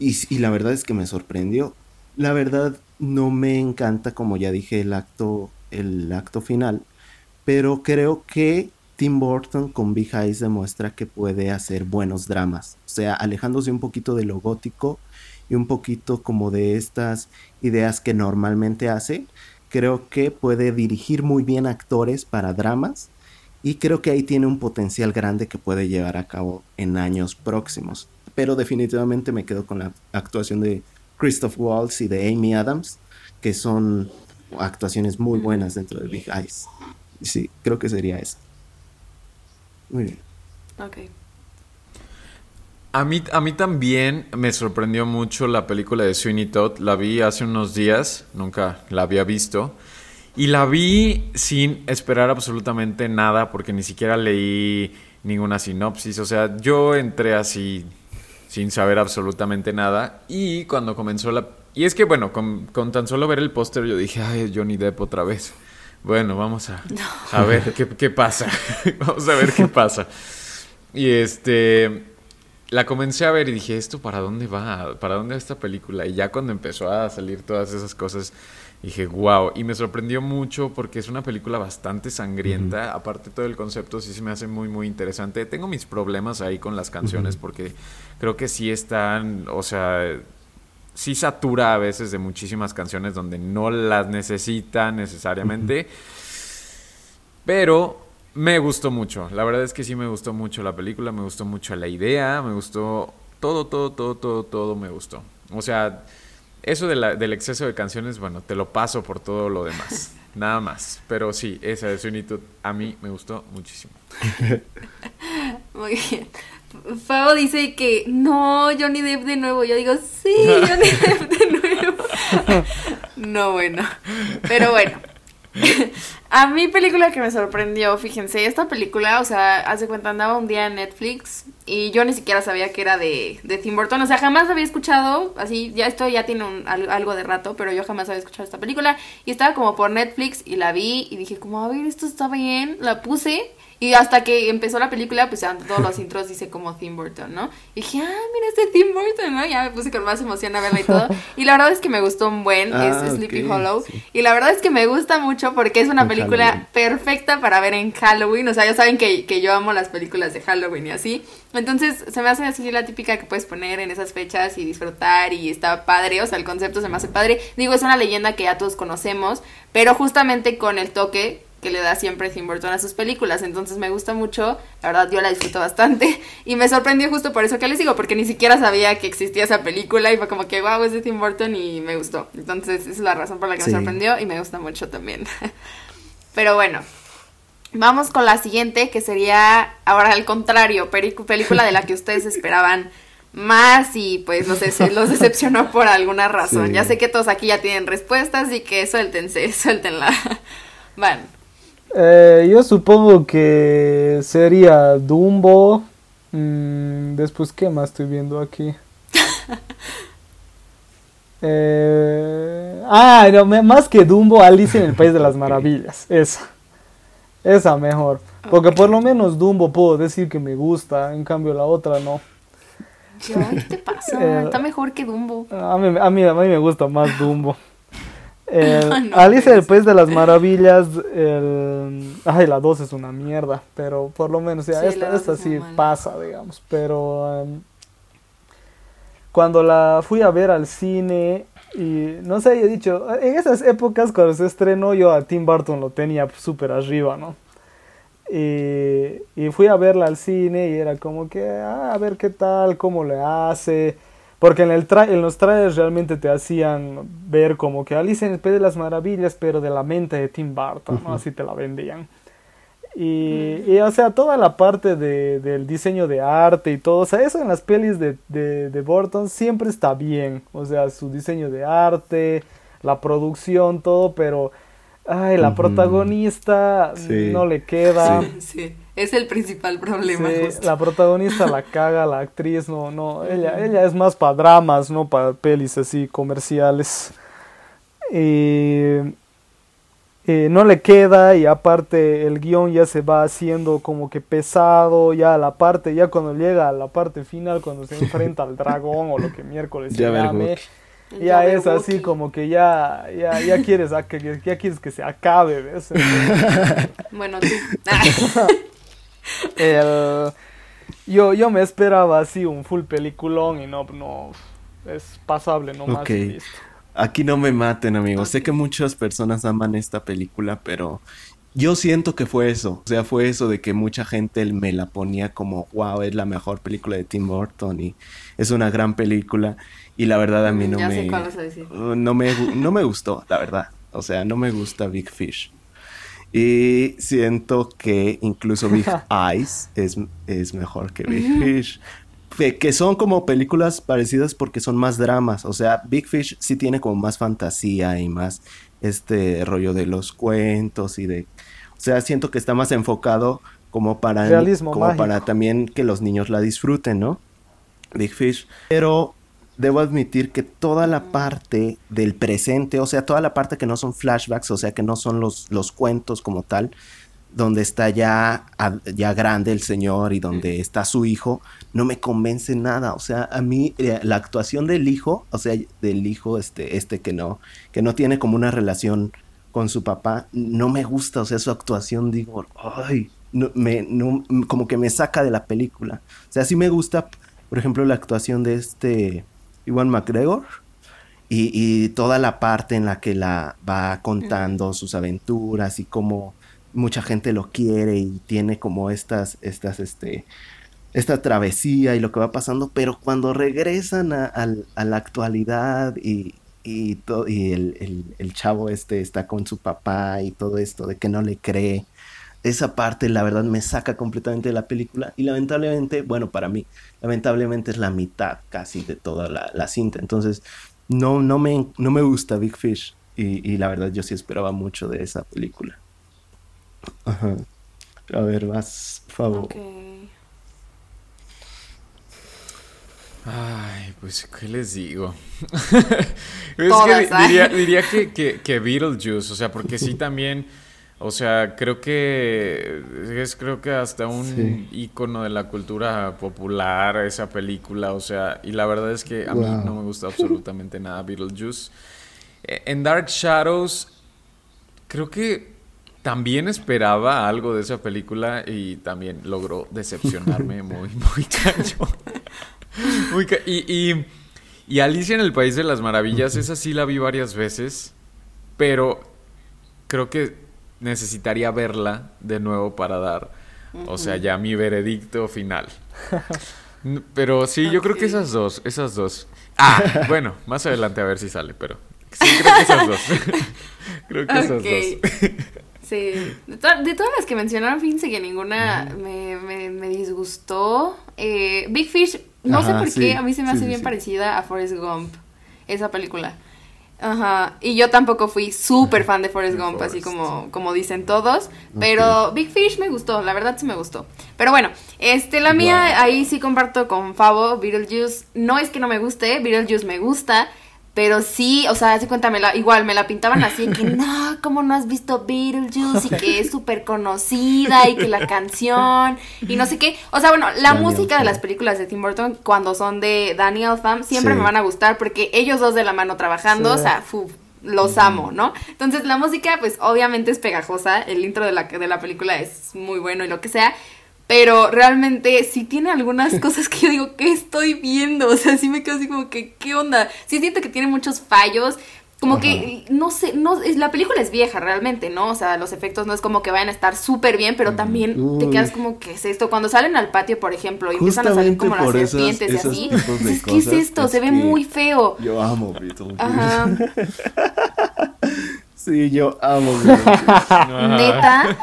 y, y, la verdad es que me sorprendió. La verdad no me encanta, como ya dije, el acto, el acto final, pero creo que Tim Burton con Big Eyes demuestra que puede hacer buenos dramas, o sea, alejándose un poquito de lo gótico y un poquito como de estas ideas que normalmente hace, creo que puede dirigir muy bien actores para dramas y creo que ahí tiene un potencial grande que puede llevar a cabo en años próximos. Pero definitivamente me quedo con la actuación de Christoph Waltz y de Amy Adams, que son actuaciones muy buenas dentro de Big Eyes. Sí, creo que sería eso. Muy bien. Ok. A mí, a mí también me sorprendió mucho la película de Sweeney Todd. La vi hace unos días, nunca la había visto. Y la vi sin esperar absolutamente nada porque ni siquiera leí ninguna sinopsis. O sea, yo entré así sin saber absolutamente nada. Y cuando comenzó la... Y es que, bueno, con, con tan solo ver el póster yo dije, ay, Johnny Depp otra vez. Bueno, vamos a, a ver qué, qué pasa. vamos a ver qué pasa. Y este la comencé a ver y dije, ¿esto para dónde va? ¿Para dónde va esta película? Y ya cuando empezó a salir todas esas cosas, dije, wow. Y me sorprendió mucho porque es una película bastante sangrienta. Aparte, todo el concepto sí se me hace muy, muy interesante. Tengo mis problemas ahí con las canciones porque creo que sí están, o sea, sí satura a veces de muchísimas canciones donde no las necesita necesariamente. Pero me gustó mucho, la verdad es que sí me gustó mucho la película, me gustó mucho la idea, me gustó todo, todo, todo, todo, todo me gustó. O sea, eso de la, del exceso de canciones, bueno, te lo paso por todo lo demás, nada más. Pero sí, esa de Sunitud a mí me gustó muchísimo. Muy bien. Fabo dice que no, Johnny Depp de nuevo. Yo digo, sí, Johnny Depp de nuevo. no, bueno. Pero bueno, a mi película que me sorprendió, fíjense, esta película, o sea, hace cuenta andaba un día en Netflix y yo ni siquiera sabía que era de, de Tim Burton, o sea, jamás había escuchado, así, ya esto ya tiene un, algo de rato, pero yo jamás había escuchado esta película y estaba como por Netflix y la vi y dije como, a ver, esto está bien, la puse y hasta que empezó la película, pues ya todos los intros dice como Tim Burton, ¿no? Y dije, ah, mira este Tim Burton, ¿no? Ya me puse con más emoción a verla y todo. Y la verdad es que me gustó un buen, Ah, es Sleepy ok, Hollow. sí. Y la verdad es que me gusta mucho porque es una En película Halloween. perfecta para ver en Halloween. O sea, ya saben que, que yo amo las películas de Halloween y así. Entonces, se me hace así la típica que puedes poner en esas fechas y disfrutar y está padre. O sea, el concepto se me hace padre. Digo, es una leyenda que ya todos conocemos, pero justamente con el toque que le da siempre Tim Burton a sus películas. Entonces me gusta mucho, la verdad yo la disfruto bastante y me sorprendió justo por eso que les digo, porque ni siquiera sabía que existía esa película y fue como que wow, es de Tim Burton y me gustó. Entonces esa es la razón por la que Sí. me sorprendió y me gusta mucho también. Pero bueno, vamos con la siguiente que sería ahora al contrario, película de la que ustedes esperaban más y pues los, dece- los decepcionó por alguna razón. Sí. Ya sé que todos aquí ya tienen respuestas y que suéltense, suéltenla. Van. Eh, yo supongo que sería Dumbo. Mm, después, ¿qué más estoy viendo aquí? Eh, ah, no, más que Dumbo, Alice en el País de las Maravillas. Esa. Esa mejor. Porque por lo menos Dumbo puedo decir que me gusta, en cambio la otra no. ¿Qué te pasa? Eh, Está mejor que Dumbo. A mí, a mí, a mí me gusta más Dumbo. El- No, Alice en el pues. País de las Maravillas, el... Ay, la 2 es una mierda, pero por lo menos, ya, Sí, esta, esta es sí mala. pasa, digamos, pero... em, cuando la fui a ver al cine, y no sé, he dicho, en esas épocas cuando se estrenó yo a Tim Burton lo tenía súper arriba, ¿no? Y, y fui a verla al cine y era como que, ah, a ver qué tal, cómo le hace. Porque en, el tra- en los trailers realmente te hacían ver como que Alice en el País de las Maravillas, pero de la mente de Tim Burton, ¿no? Así te la vendían. Y, y, o sea, toda la parte de, del diseño de arte y todo, o sea, eso en las pelis de, de, de Burton siempre está bien. O sea, su diseño de arte, la producción, todo, pero, ay, la protagonista Sí. no le queda. Sí. Sí, es el principal problema. Sí, justo. la protagonista la caga, la actriz no, no, ella, ella es más para dramas, no para pelis así comerciales. Y no le queda y aparte el guion ya se va haciendo como que pesado, ya a la parte, ya cuando llega a la parte final, cuando se enfrenta al dragón o lo que miércoles se Ya ver, llame. El ya es así como que ya, ya, ya quieres, ya quieres que se acabe, ¿ves? Bueno, tú. El- yo, yo me esperaba así un full peliculón y no, no es pasable nomás Ok. y listo. aquí no me maten, amigos. Sé que muchas personas aman esta película, pero yo siento que fue eso. O sea, fue eso de que mucha gente me la ponía como, wow, es la mejor película de Tim Burton y es una gran película. Y la verdad a mí no me, no me no me gustó, la verdad. O sea, no me gusta Big Fish. Y siento que incluso Big Eyes es, es mejor que Big Fish. Que son como películas parecidas porque son más dramas. O sea, Big Fish sí tiene como más fantasía y más este rollo de los cuentos y de... O sea, siento que está más enfocado como para... como para también que los niños la disfruten, ¿no? Big Fish. Pero debo admitir que toda la parte del presente, o sea, toda la parte que no son flashbacks, o sea, que no son los, los cuentos como tal, donde está ya, ya grande el señor y donde está su hijo, no me convence nada. O sea, a mí eh, la actuación del hijo, o sea, del hijo este, este que no, que no tiene como una relación con su papá, no me gusta. O sea, su actuación, digo, ay, me, como que me saca de la película. O sea, sí me gusta, por ejemplo, la actuación de este Iwan McGregor. Y, toda la parte en la que la va contando sus aventuras y cómo mucha gente lo quiere y tiene como estas, estas, este, esta travesía y lo que va pasando, pero cuando regresan a, la actualidad y, y, y el, el, chavo este está con su papá y todo esto de que no le cree, esa parte la verdad me saca completamente de la película y lamentablemente, bueno, para mí, lamentablemente es la mitad casi de toda la, cinta. Entonces, no, no, me, no me gusta Big Fish y, la verdad yo sí esperaba mucho de esa película. Ajá. A ver, más, por favor. Ay, pues, ¿qué les digo? es que diría, diría que, que, que Beetlejuice, o sea, porque sí también o sea, creo que es creo que hasta un icono de la cultura popular esa película, o sea, y la verdad es que a mí no me gusta absolutamente nada Beetlejuice. E, en Dark Shadows creo que también esperaba algo de esa película y también logró decepcionarme muy muy cañón. Muy y, y, y Alicia en el País de las Maravillas, esa sí la vi varias veces, pero creo que necesitaría verla de nuevo para dar, o sea, ya mi veredicto final. Pero sí, yo creo que esas dos, esas dos. Ah, bueno, más adelante a ver si sale, pero sí, creo que esas dos. creo que esas dos. Sí, de, todas las que mencionaron, fíjense que ninguna me, me, disgustó. Eh, Big Fish, no sé por qué, a mí se me hace bien parecida a Forrest Gump, esa película. Ajá, y yo tampoco fui súper fan de Forrest Gump, así como, como dicen todos, pero Big Fish me gustó, la verdad sí me gustó. Pero bueno, este, la mía, ahí sí comparto con Favo, Beetlejuice, no es que no me guste, Beetlejuice me gusta, pero sí, o sea, hace cuenta, igual me la pintaban así, que no, ¿cómo no has visto Beetlejuice? Y que es súper conocida y que la canción y no sé qué. O sea, bueno, la música de las películas de Tim Burton, cuando son de Daniel Pham, siempre me van a gustar porque ellos dos de la mano trabajando, o sea, los amo, ¿no? Entonces la música, pues obviamente es pegajosa, el intro de la, de la película es muy bueno y lo que sea, pero realmente sí tiene algunas cosas que yo digo, ¿qué estoy viendo? O sea, sí me quedo así como que, ¿qué onda? Sí siento que tiene muchos fallos. Como que, no sé, no, la película es vieja realmente, ¿no? O sea, los efectos no es como que vayan a estar súper bien, pero también te quedas como, ¿qué es esto? Cuando salen al patio, por ejemplo, y empiezan a salir como las serpientes y así, ¿qué es esto? Se ve muy feo. Yo amo Beetlejuice. Ajá. sí, yo amo Beetlejuice. Neta,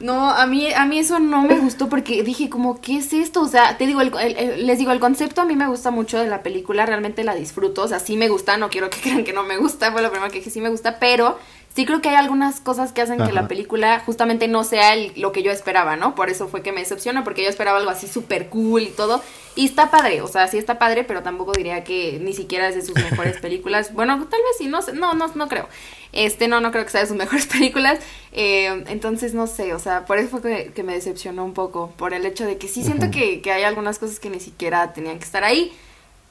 no, a mí, a mí eso no me gustó porque dije como, ¿qué es esto? O sea, te digo, les digo, el concepto a mí me gusta mucho de la película, realmente la disfruto, o sea, sí me gusta, no quiero que crean que no me gusta, fue lo primero que dije, sí me gusta, pero sí creo que hay algunas cosas que hacen que la película justamente no sea lo que yo esperaba, ¿no? Por eso fue que me decepciona, porque yo esperaba algo así súper cool y todo. Y está padre, o sea, sí está padre, pero tampoco diría que ni siquiera es de sus mejores películas. Bueno, tal vez sí, no sé, no, no, no creo. Este, no, no creo que sea de sus mejores películas. Eh, entonces, no sé, o sea, por eso fue que, me decepcionó un poco, por el hecho de que sí siento que, hay algunas cosas que ni siquiera tenían que estar ahí.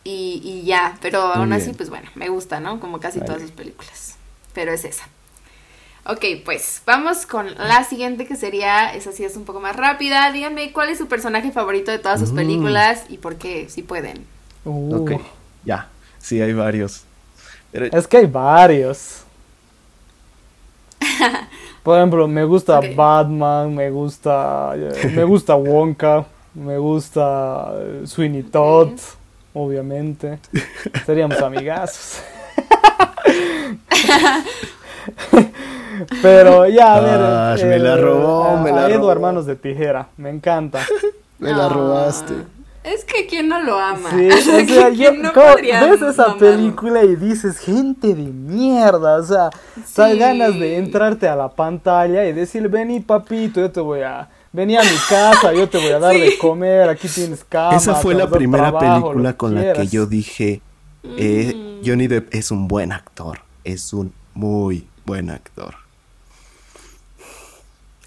Y, y ya, pero aún así, pues bueno, me gusta, ¿no? Como casi todas sus películas. Pero es esa. Ok, pues vamos con la siguiente que sería, esa sí es un poco más rápida. Díganme cuál es su personaje favorito de todas sus mm. películas y por qué, si pueden. Ok, ya, sí hay varios. Pero Es que hay varios. Por ejemplo, me gusta. Batman, me gusta eh, me gusta Wonka, me gusta eh, Sweeney Todd, obviamente. Seríamos amigazos. Pero ya, a ver. Ah, me la robó, a- me la a Edward, robó. Hermanos de Tijera, me encanta. me la Ah. robaste. Es que quién no lo ama. Sí, o sea, ¿Quién yo, no ¿cómo podría ves esa amarlo? película y dices, gente de mierda, o sea, Sí. ganas de entrarte a la pantalla y decir, vení papito, yo te voy a, vení a mi casa, yo te voy a dar de comer, aquí tienes cama. Esa fue la primera trabajo, película con la que quieras". yo dije, eh, Mm. Johnny Depp es un buen actor, es un muy buen actor.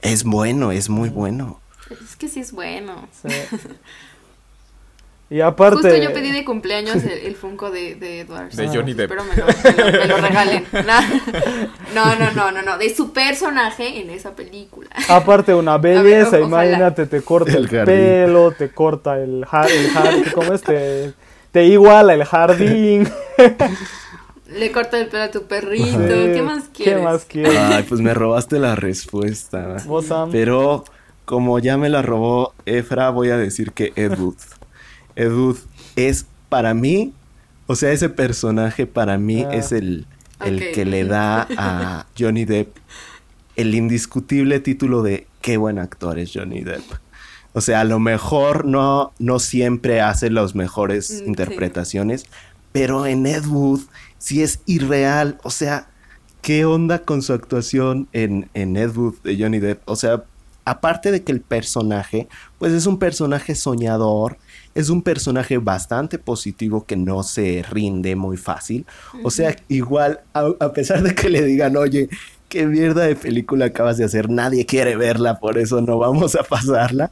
Es bueno, es muy bueno. Es que sí es bueno. Sí. Y aparte... Justo yo pedí de cumpleaños el, el Funko de, de Edward. De Johnny Depp. Espero me lo, me lo- me lo regalen. No, no, no, no, no. De su personaje en esa película. Aparte una ver, belleza, imagínate, te corta El pelo, te corta el jardín, el ¿cómo es? Te, te iguala el jardín. Le corta el pelo a tu perrito. Sí, ¿Qué más quieres? ¿Qué más quieres? Ay, pues me robaste la respuesta. Vos, Sam. Pero como ya me la robó Efra, voy a decir que Ed Wood. Ed Wood es para mí, o sea, ese personaje para mí Ah. es el, el que le da a Johnny Depp el indiscutible título de qué buen actor es Johnny Depp. O sea, a lo mejor no, no siempre hace las mejores Mm, sí. interpretaciones, pero en Ed Wood sí es irreal. O sea, ¿qué onda con su actuación en, en Ed Wood de Johnny Depp? O sea, aparte de que el personaje, pues es un personaje soñador, es un personaje bastante positivo que no se rinde muy fácil. O sea, igual, a, a pesar de que le digan, oye, qué mierda de película acabas de hacer, nadie quiere verla, por eso no vamos a pasarla.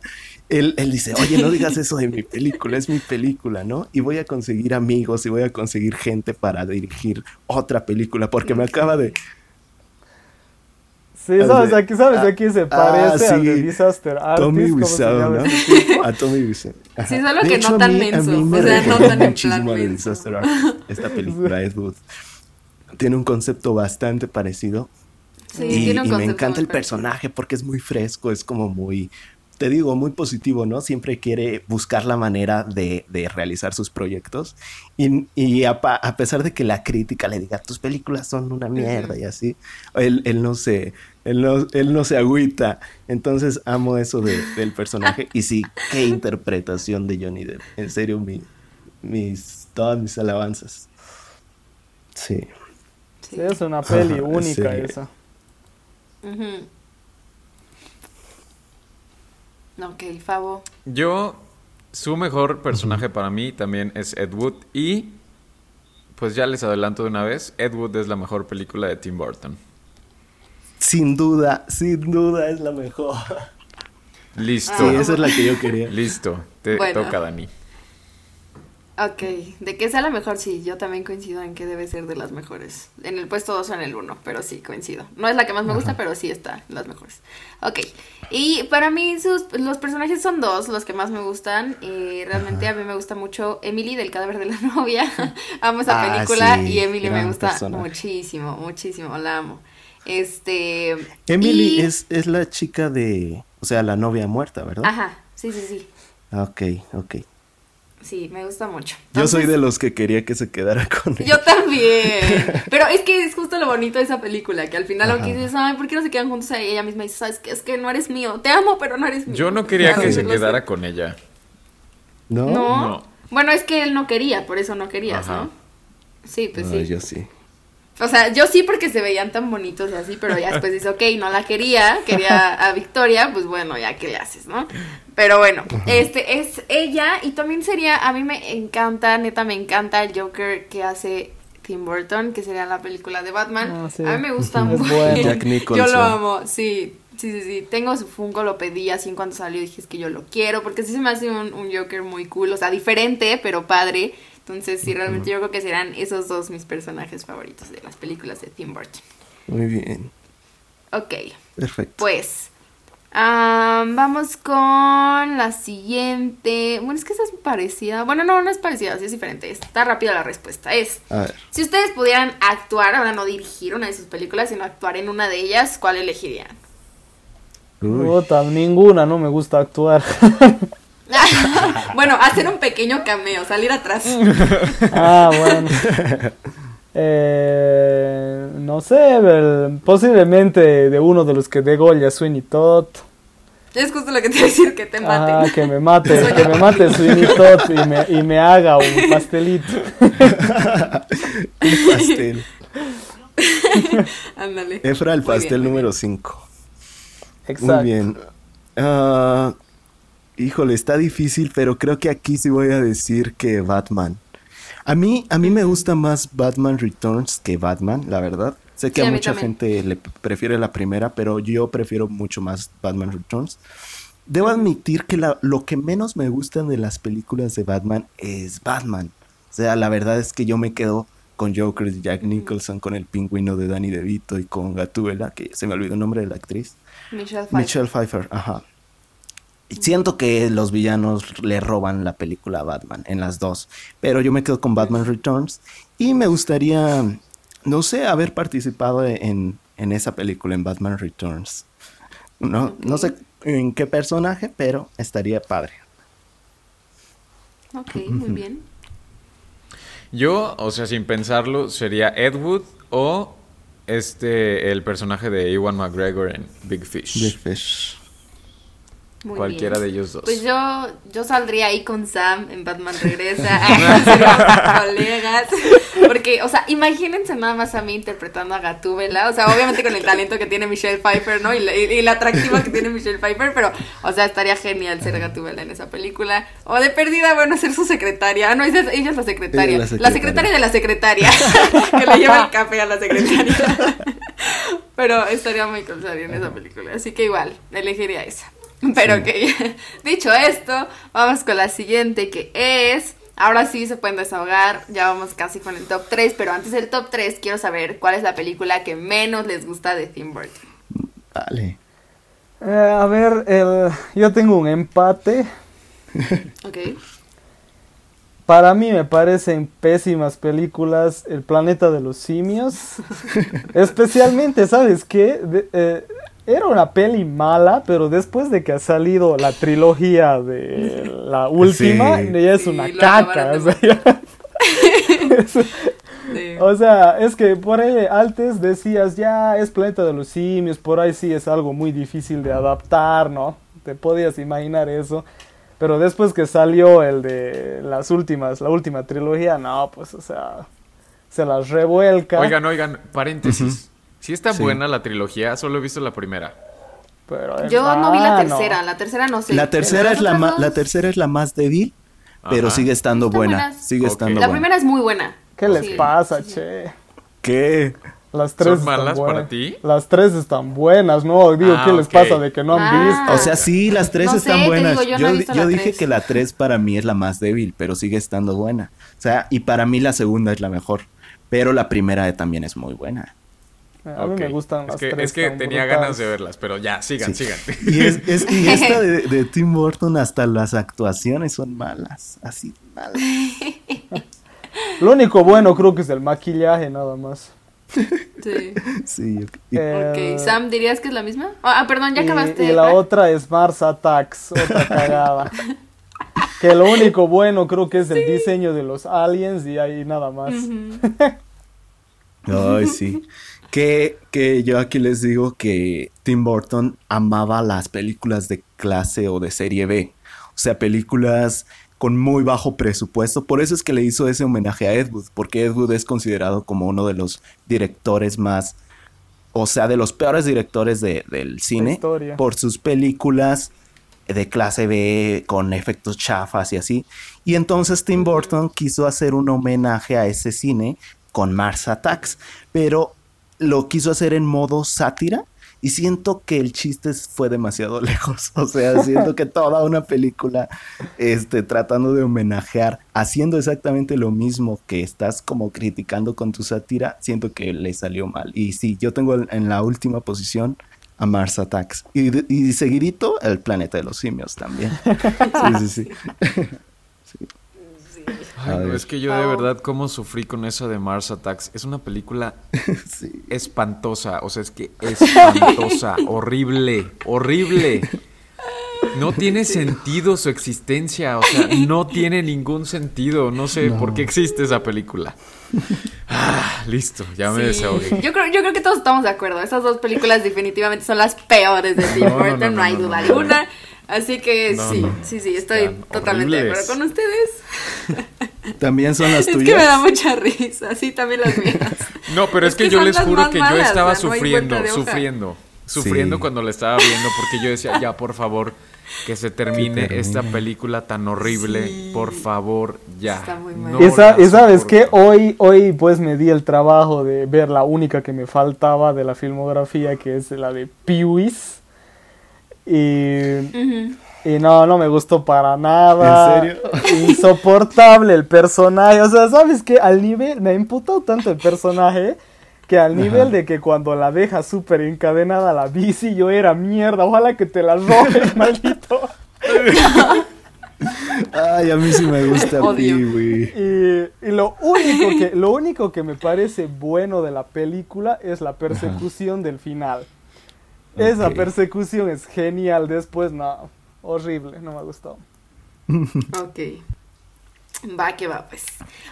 Él, él dice, oye, no digas eso de mi película, es mi película, ¿no? Y voy a conseguir amigos y voy a conseguir gente para dirigir otra película, porque me acaba de... Sí, ¿sabes a, qui- ¿sabes Ah, a quién se ah, parece? Al de sí. Disaster Artist. Tommy ¿cómo se Wiseau, ¿no? tipo? A Tommy Wiseau. Sí, solo De que hecho, no a tan menso, mí me o sea, no tan en muchísimo plan a The menso. Disaster Artist, esta película Ed Wood. Tiene un concepto bastante parecido. Sí, y, tiene un y me encanta el parecido. personaje porque es muy fresco, es como muy, te digo, muy positivo, ¿no? Siempre quiere buscar la manera de, de realizar sus proyectos. Y, y a, a pesar de que la crítica le diga, tus películas son una mierda y así, él, él no se... Él no, él no se agüita. Entonces amo eso de- del personaje. Y sí, qué interpretación de Johnny Depp. En serio, mi, mis, todas mis alabanzas. Sí. Sí, es una peli única sí. esa. Ujú. Ok, Favo. Yo, su mejor personaje para mí también es Ed Wood y pues ya les adelanto de una vez, Ed Wood es la mejor película de Tim Burton. Sin duda, sin duda es la mejor. Listo. Sí, esa es la que yo quería. Listo. Te Bueno. toca, Dani. Ok, de que sea la mejor, sí, yo también coincido en que debe ser de las mejores. En el puesto 2 o en el 1, pero sí, coincido. No es la que más me gusta, pero sí está en las mejores. Ok, y para mí sus, los personajes son dos, los que más me gustan. Eh, realmente a mí me gusta mucho Emily del cadáver de la novia. amo esa Ah, película sí, y Emily me gusta muchísimo, muchísimo, la amo. Este... Emily y- es, es la chica de, o sea, la novia muerta, ¿verdad? Ajá, sí, sí, sí. Ok, ok. Sí, me gusta mucho. Yo soy de los que quería que se quedara con él. Yo también. Pero es que es justo lo bonito de esa película, que al final Ajá. aunque dices, ay, ¿por qué no se quedan juntos? ahí? ella misma dice, sabes que es que no eres mío. Te amo, pero no eres mío. Yo no quería que se lo sé. quedara con ella. ¿No? ¿No? No. Bueno, es que él no quería, por eso no querías, Ajá. ¿no? Sí, pues Ah, sí. yo sí. O sea, yo sí porque se veían tan bonitos y así, pero ya después dice, ok, no la quería, quería a Victoria, pues bueno, ya qué le haces, ¿no? Pero bueno, este es ella y también sería, a mí me encanta, neta me encanta el Joker que hace Tim Burton, que sería la película de Batman. Ah, sí. A mí me gusta Es mucho. bueno. Jack Yo lo amo, sí. Sí, sí, sí. Tengo su Funko, lo pedí así en cuanto salió. Dije, es que yo lo quiero. Porque sí se me hace un, un Joker muy cool. O sea, diferente, pero padre. Entonces, sí, realmente yo creo que serán esos dos mis personajes favoritos de las películas de Tim Burton. Muy bien. Ok, Perfecto. pues vamos con la siguiente. Bueno, es que esa es parecida. Bueno, no, no es parecida, sí es diferente. Está rápida la respuesta. Es, A ver. si ustedes pudieran actuar, ahora no dirigir una de sus películas, sino actuar en una de ellas, ¿cuál elegirían? Uy. Puta, ninguna, no me gusta actuar. bueno, hacer un pequeño cameo, salir atrás. ah, bueno. Eh, no sé, el- posiblemente de uno de los que de Goya, Sweeney Todd. Es justo lo que te iba a decir, que te maten. Ah, que me mate, que me mate Sweeney Todd y me, y me haga un pastelito. Un pastel. Ándale. Efra, el bien, pastel número bien. 5. Exacto. Muy bien. Ah, híjole, está difícil, pero creo que aquí sí voy a decir que Batman. A mí, a mí me gusta más Batman Returns que Batman, la verdad. Sé que Sí, a mucha también. gente le prefiere la primera, pero yo prefiero mucho más Batman Returns. Debo admitir que la- lo que menos me gustan de las películas de Batman es Batman. O sea, la verdad es que yo me quedo con Joker de Jack Nicholson, con el pingüino de Danny DeVito y con Gatúbela, que se me olvidó el nombre de la actriz. Michelle Pfeiffer. Michelle Pfeiffer, ajá. Siento que los villanos le roban la película a Batman en las dos. Pero yo me quedo con Batman Returns. Y me gustaría, no sé, haber participado en, en esa película, en Batman Returns. No, no sé en qué personaje, pero estaría padre. Ok, muy bien. Yo, o sea, sin pensarlo, sería Ed Wood o este, el personaje de Ewan McGregor en Big Fish. Big Fish. Muy Cualquiera bien. de ellos dos. Pues yo, yo saldría ahí con Sam en Batman Regresa. Colegas. Porque, o sea, imagínense nada más a mí interpretando a Gatúbela. O sea, obviamente con el talento que tiene Michelle Pfeiffer, ¿no? Y la, y, y la atractiva que tiene Michelle Pfeiffer. Pero, o sea, estaría genial ser Gatúbela en esa película. O de perdida, bueno, ser su secretaria. Ah, no, ella es- ella es la secretaria. Ella La secretaria. la secretaria. de la secretaria. que le lleva el café a la secretaria. Pero estaría muy cool salir en esa película. Así que igual, elegiría esa. Pero que dicho esto, vamos con la siguiente que es. Ahora sí se pueden desahogar. Ya vamos casi con el top 3. Pero antes del top 3, quiero saber cuál es la película que menos les gusta de Tim Burton. Vale. Eh, a ver, el- yo tengo un empate. ¿Ok? Para mí me parecen pésimas películas El planeta de los simios. Especialmente, ¿sabes qué? De- eh, era una peli mala, pero después de que ha salido la trilogía de la última, Sí. ya es Sí, una caca. acabaron O sea, ya- Sí. o sea, es que por ahí antes decías, ya es planeta de los simios, por ahí sí es algo muy difícil de adaptar, ¿no? Te podías imaginar eso. Pero después que salió el de las últimas, la última trilogía, no, pues, o sea, se las revuelca. Oigan, oigan, paréntesis. Si está Sí. buena la trilogía, solo he visto la primera. pero Yo no vi la ah, no. tercera. La tercera no sé. La tercera, es la, ma- la tercera es la más débil, pero Ajá. sigue estando buena. buenas. Sigue estando La buena. primera es muy buena. ¿Qué les Sí. pasa, che? ¿Qué? Las tres ¿Son están malas para buenas. ti? Las tres están buenas, ¿no? Digo, Ah, ¿qué les pasa de que no han Ah. visto? O sea, sí, las tres No están buenas. digo, yo di- dije tres. que la 3 para mí es la más débil, pero sigue estando buena. O sea, y para mí la segunda es la mejor. Pero la primera también es muy buena. A mí me gustan es las que, tres. Es que tenía brutales. ganas de verlas, pero ya, sigan, Sí. sigan. Y, es, es- y esta de, de Tim Burton, hasta las actuaciones son malas. Así, malas. Lo único bueno creo que es el maquillaje, nada más. Sí. Sí, yo- Eh, Ok, Sam, ¿dirías que es la misma? Ah, ah, perdón, ya y- acabaste. Y, la Frank? otra es Mars Attacks, otra cagada. que lo único bueno creo que es el diseño de los aliens y ahí nada más. Ay, sí. Que, que yo aquí les digo que Tim Burton amaba las películas de clase o de serie B. O sea, películas con muy bajo presupuesto. Por eso es que le hizo ese homenaje a Ed Wood, porque Ed Wood es considerado como uno de los directores más, o sea, de los peores directores de- del cine por sus películas de clase B con efectos chafas y así. Y entonces Tim Burton quiso hacer un homenaje a ese cine con Mars Attacks, pero lo quiso hacer en modo sátira y siento que el chiste fue demasiado lejos. O sea, siento que toda una película este, tratando de homenajear, haciendo exactamente lo mismo que estás como criticando con tu sátira, siento que le salió mal. Y sí, yo tengo en la última posición a Mars Attacks. Y, y seguidito, El planeta de los simios también. sí, sí, sí. Ay, es que yo de verdad cómo sufrí con eso de Mars Attacks. Es una película espantosa, o sea, es que espantosa, horrible, horrible. No tiene sentido su existencia, o sea, no tiene ningún sentido. No sé por qué existe esa película. Ah, listo, ya me desahogué. Yo creo, yo creo que todos estamos de acuerdo. Esas dos películas definitivamente son las peores de Tim Burton, no, hay duda alguna. Así que sí, sí, sí, estoy totalmente de acuerdo con ustedes. También son las tuyas. Es que me da mucha risa, sí, también las mías. No, pero es, que, yo les juro que yo estaba sufriendo, sufriendo, sufriendo cuando la estaba viendo porque yo decía, ya, por favor, que se termine, esta película tan horrible, por favor, ya. Está muy mal. y, sabes que hoy, hoy pues me di el trabajo de ver la única que me faltaba de la filmografía, que es la de Peewees. Y, y no, no me gustó para nada. ¿En serio? Insoportable el personaje. O sea, ¿sabes qué? Al nivel, me imputó tanto el personaje que al nivel de que cuando la deja súper encadenada la bici, yo era mierda, ojalá que te la robes, maldito. Ay, a mí sí me gusta güey. Y, y, lo único que lo único que me parece bueno de la película es la persecución del final. Esa persecución es genial, después no, horrible, no me ha gustado. ok. Va que va, pues.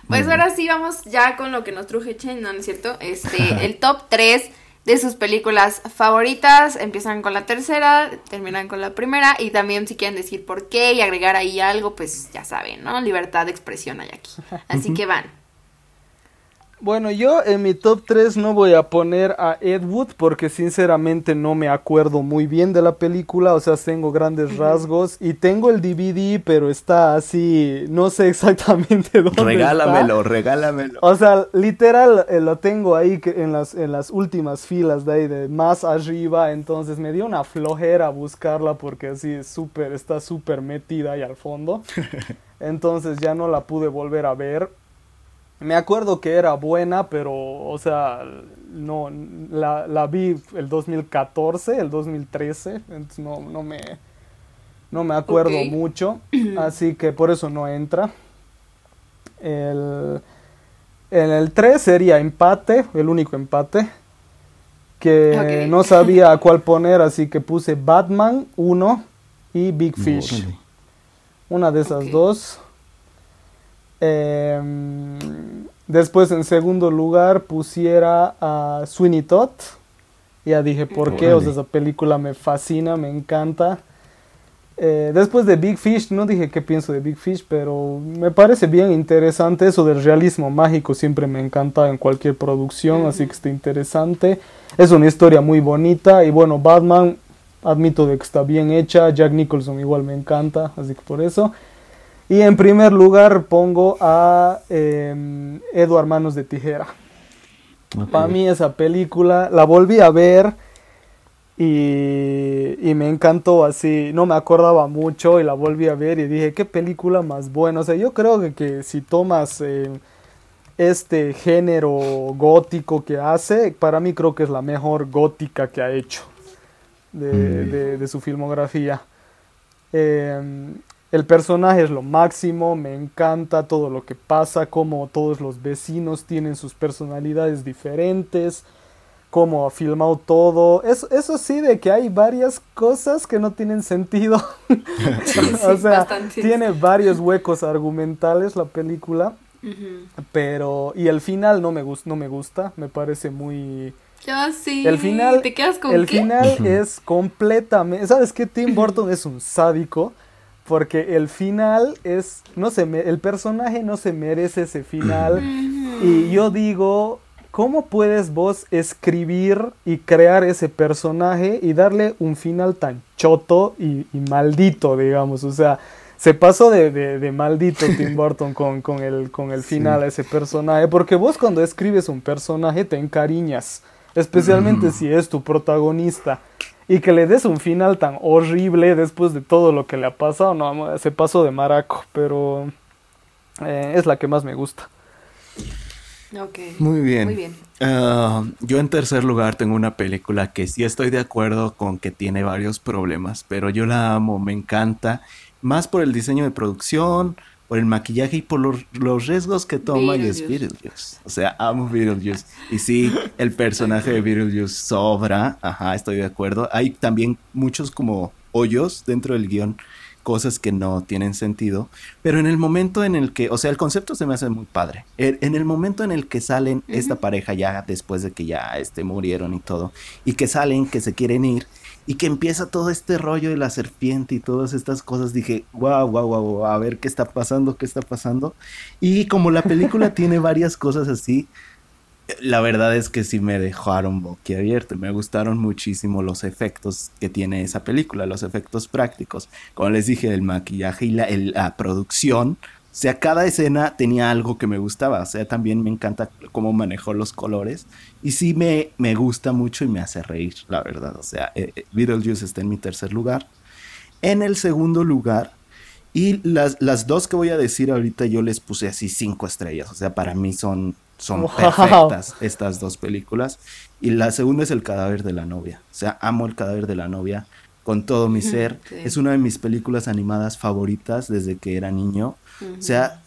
Pues ahora sí vamos ya con lo que nos truje Chen, ¿no, es cierto? Este, el top 3 de sus películas favoritas. Empiezan con la tercera, terminan con la primera. Y también si quieren decir por qué y agregar ahí algo, pues ya saben, ¿no? Libertad de expresión hay aquí. Así que van. Bueno, yo en mi top 3 no voy a poner a Ed Wood porque sinceramente no me acuerdo muy bien de la película, o sea, tengo grandes rasgos y tengo el DVD, pero está así, no sé exactamente dónde Regálamelo, regálamelo. O sea, literal eh, lo tengo ahí en las, en las últimas filas de ahí, de más arriba, entonces me dio una flojera buscarla porque así es súper, está súper metida ahí al fondo. Entonces ya no la pude volver a ver me acuerdo que era buena, pero, o sea, no, la, la vi el 2014, el 2013, entonces no, no me, no me acuerdo mucho, así que por eso no entra. El, en el 3 sería empate, el único empate, que no sabía a cuál poner, así que puse Batman 1 y Big Fish. Una de esas dos. Em, después en segundo lugar pusiera a Sweeney Todd. Ya dije por qué, o sea, esa película me fascina, me encanta. Eh, después de Big Fish, no dije qué pienso de Big Fish, pero me parece bien interesante eso del realismo mágico, siempre me encanta en cualquier producción, así que está interesante. Es una historia muy bonita y bueno, Batman, admito de que está bien hecha, Jack Nicholson igual me encanta, así que por eso. Y en primer lugar pongo a eh, Edward Manos de Tijera. Para mí esa película la volví a ver y, y, me encantó así. No me acordaba mucho y la volví a ver y dije, qué película más buena. O sea, yo creo que, que si tomas eh, este género gótico que hace, para mí creo que es la mejor gótica que ha hecho de, mm. de, de su filmografía. Eh, el personaje es lo máximo, me encanta todo lo que pasa, cómo todos los vecinos tienen sus personalidades diferentes, cómo ha filmado todo. Eso, eso sí, de que hay varias cosas que no tienen sentido. o sea, tiene varios huecos argumentales la película. Pero, y el final no me, no me gusta, me parece muy... Ya sí. El final, ¿Te quedas con el final es completamente... ¿Sabes qué? Tim Burton es un sádico porque el final es, no se el personaje no se merece ese final. y yo digo, ¿cómo puedes vos escribir y crear ese personaje y darle un final tan choto y, maldito, digamos? O sea, se pasó de, maldito Tim Burton con, con, el, con el final a ese personaje, porque vos cuando escribes un personaje te encariñas, especialmente si es tu protagonista y que le des un final tan horrible después de todo lo que le ha pasado, no, se pasó de maraco, pero eh, es la que más me gusta. Ok. Muy bien. Muy bien. Ah, yo en tercer lugar tengo una película que sí estoy de acuerdo con que tiene varios problemas, pero yo la amo, me encanta, más por el diseño de producción, por el maquillaje y por los, los riesgos que toma y es Beetlejuice. O sea, amo Beetlejuice. Y sí, el personaje de Beetlejuice sobra, ajá, estoy de acuerdo. Hay también muchos como hoyos dentro del guion, cosas que no tienen sentido, pero en el momento en el que, o sea, el concepto se me hace muy padre. En, en el momento en el que salen esta pareja ya después de que ya este, murieron y todo, y que salen, que se quieren ir, y que empieza todo este rollo de la serpiente y todas estas cosas, dije, wow, wow, wow, wow, a ver qué está pasando, qué está pasando. Y como la película tiene varias cosas así, la verdad es que sí me dejaron boquiabierto. Me gustaron muchísimo los efectos que tiene esa película, los efectos prácticos. Como les dije, el maquillaje y la, el- la producción. O sea, cada escena tenía algo que me gustaba. O sea, también me encanta cómo manejó los colores. Y sí me, me gusta mucho y me hace reír, la verdad. O sea, eh, eh, Beetlejuice está en mi tercer lugar. En el segundo lugar, y las, las dos que voy a decir ahorita yo les puse así cinco estrellas. O sea, para mí son, son Wow. perfectas estas dos películas. Y la segunda es El cadáver de la novia. O sea, amo El cadáver de la novia con todo mi ser. sí. Es una de mis películas animadas favoritas desde que era niño. O sea,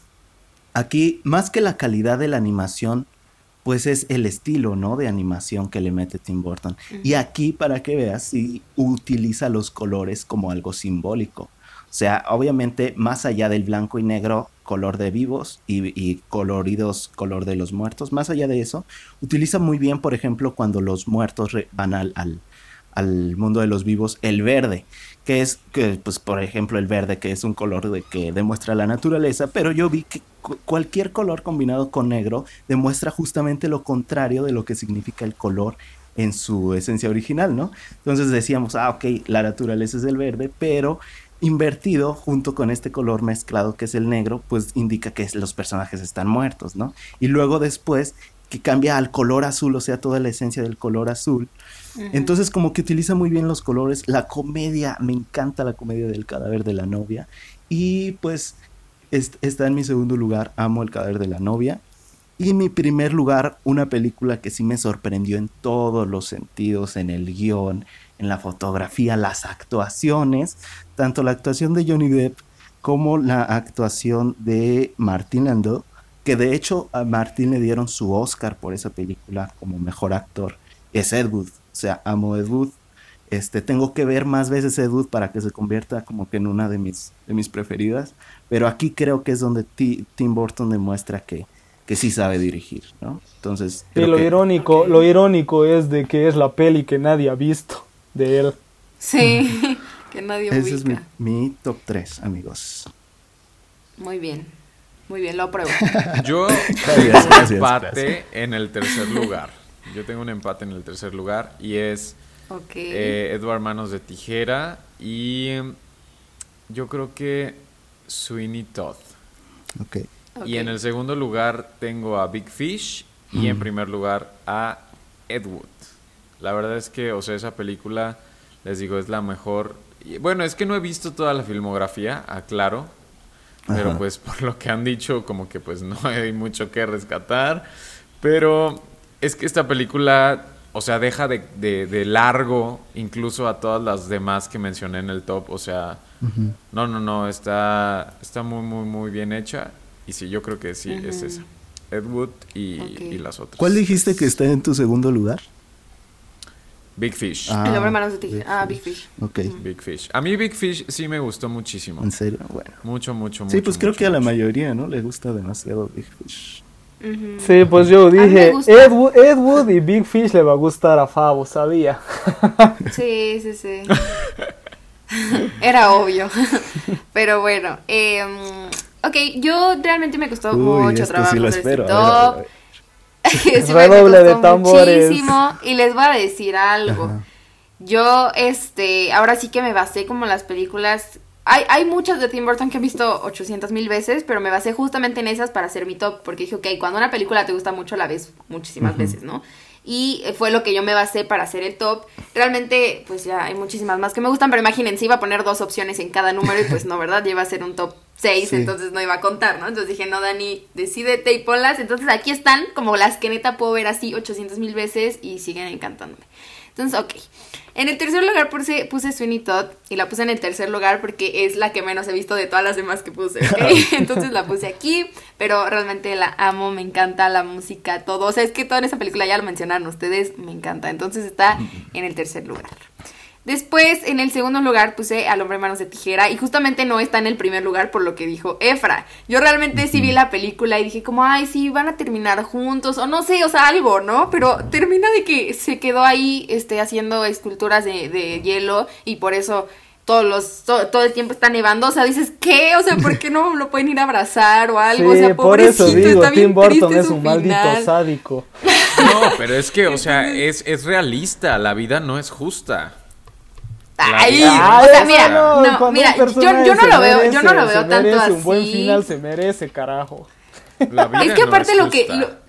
aquí más que la calidad de la animación, pues es el estilo, ¿no? De animación que le mete Tim Burton. Y aquí, para que veas, sí utiliza los colores como algo simbólico. O sea, obviamente, más allá del blanco y negro, color de vivos y, y coloridos, color de los muertos, más allá de eso, utiliza muy bien, por ejemplo, cuando los muertos van al, al, al mundo de los vivos, el verde, que es, que, pues, por ejemplo, el verde, que es un color de, que demuestra la naturaleza, pero yo vi que cu- cualquier color combinado con negro demuestra justamente lo contrario de lo que significa el color en su esencia original, ¿no? Entonces decíamos, ah, ok, la naturaleza es el verde, pero invertido junto con este color mezclado que es el negro, pues indica que los personajes están muertos, ¿no? Y luego después que cambia al color azul, o sea, toda la esencia del color azul. Entonces como que utiliza muy bien los colores, la comedia, me encanta la comedia del cadáver de la novia y pues est- está en mi segundo lugar, amo el cadáver de la novia. Y en mi primer lugar, una película que sí me sorprendió en todos los sentidos, en el guion, en la fotografía, las actuaciones, tanto la actuación de Johnny Depp como la actuación de Martin Landau, que de hecho a Martin le dieron su Oscar por esa película como mejor actor, es Ed Wood. O sea, amo Ed Wood. Este, tengo que ver más veces Ed Wood para que se convierta como que en una de mis, de mis preferidas. Pero aquí creo que es donde Ti- Tim Burton demuestra que, que sí sabe dirigir, ¿no? Entonces, Y lo que- irónico, lo irónico es de que es la peli que nadie ha visto de él. Sí, que nadie ese es mi, top 3, amigos. Muy bien. Muy bien, lo apruebo. Yo Gracias, gracias, empate en el tercer lugar. Yo tengo un empate en el tercer lugar y es Ok. eh, Edward Manos de Tijera y yo creo que Sweeney Todd. Ok. ok. Y en el segundo lugar tengo a Big Fish y en primer lugar a Ed Wood. La verdad es que, o sea, esa película, les digo, es la mejor. y, Bueno, es que no he visto toda la filmografía, aclaro. Pero Ajá. pues por lo que han dicho, como que pues no hay mucho que rescatar. Pero es que esta película, o sea, deja de, de- de largo incluso a todas las demás que mencioné en el top. O sea, no, no, no, está, está muy, muy, muy bien hecha. Y sí, yo creo que sí, es esa. Ed Wood y, las otras. ¿Cuál dijiste que está en tu segundo lugar? Big Fish. Ah, el hombre manos de tijera. Ah, Big Fish. Ok. Big Fish. A mí Big Fish sí me gustó muchísimo. ¿En serio? Bueno. Mucho, mucho, mucho. Sí, pues creo mucho, que a la mucho. mayoría, ¿no? Le gusta demasiado Big Fish. Sí, pues yo dije. Ed Wood, Ed Wood y Big Fish le va a gustar a Fabo, sabía. Sí, sí, sí. Era obvio. Pero bueno. eh, ok, yo realmente me costó Uy, mucho trabajo sí lo este espero. A ver, a ver, a top. ver. Sí, me Redoble de tambores. muchísimo. Y les voy a decir algo. Ajá. Yo, este, ahora sí que me basé como en las películas. Hay, hay muchas de Tim Burton que he visto 800 mil veces, pero me basé justamente en esas para hacer mi top, porque dije, ok, cuando una película te gusta mucho, la ves muchísimas veces, ¿no? Y eh, fue lo que yo me basé para hacer el top. Realmente, pues ya hay muchísimas más que me gustan, pero imagínense, iba a poner dos opciones en cada número y pues no, ¿verdad? Lleva a ser un top seis, entonces no iba a contar, ¿no? Entonces dije, no, Dani, decídete y ponlas. Entonces aquí están, como las que neta puedo ver así 800 mil veces y siguen encantándome. Entonces, ok. En el tercer lugar puse, puse Sweeney Todd y la puse en el tercer lugar porque es la que menos he visto de todas las demás que puse. Entonces la puse aquí, pero realmente la amo, me encanta la música, todo. O sea, es que toda esa película ya lo mencionaron ustedes, me encanta. Entonces está en el tercer lugar. Después, en el segundo lugar, puse al hombre manos de tijera y justamente no está en el primer lugar por lo que dijo Efra. Yo realmente sí vi la película y dije como, ay, sí, van a terminar juntos o no sé, o sea, algo, ¿no? Pero termina de que se quedó ahí este, haciendo esculturas de, hielo y por eso todos los, todo, el tiempo está nevando, o sea, dices, ¿qué? O sea, ¿por qué no lo pueden ir a abrazar o algo? o sea, pobrecito, por eso digo, está Tim Burton es un maldito sádico. No, pero es que, o sea, es, es realista, la vida no es justa. Ay, o sea, mira, no, mira, yo, yo, no lo veo, yo no lo veo tanto merece, así. Un buen final se merece, carajo. es que aparte lo que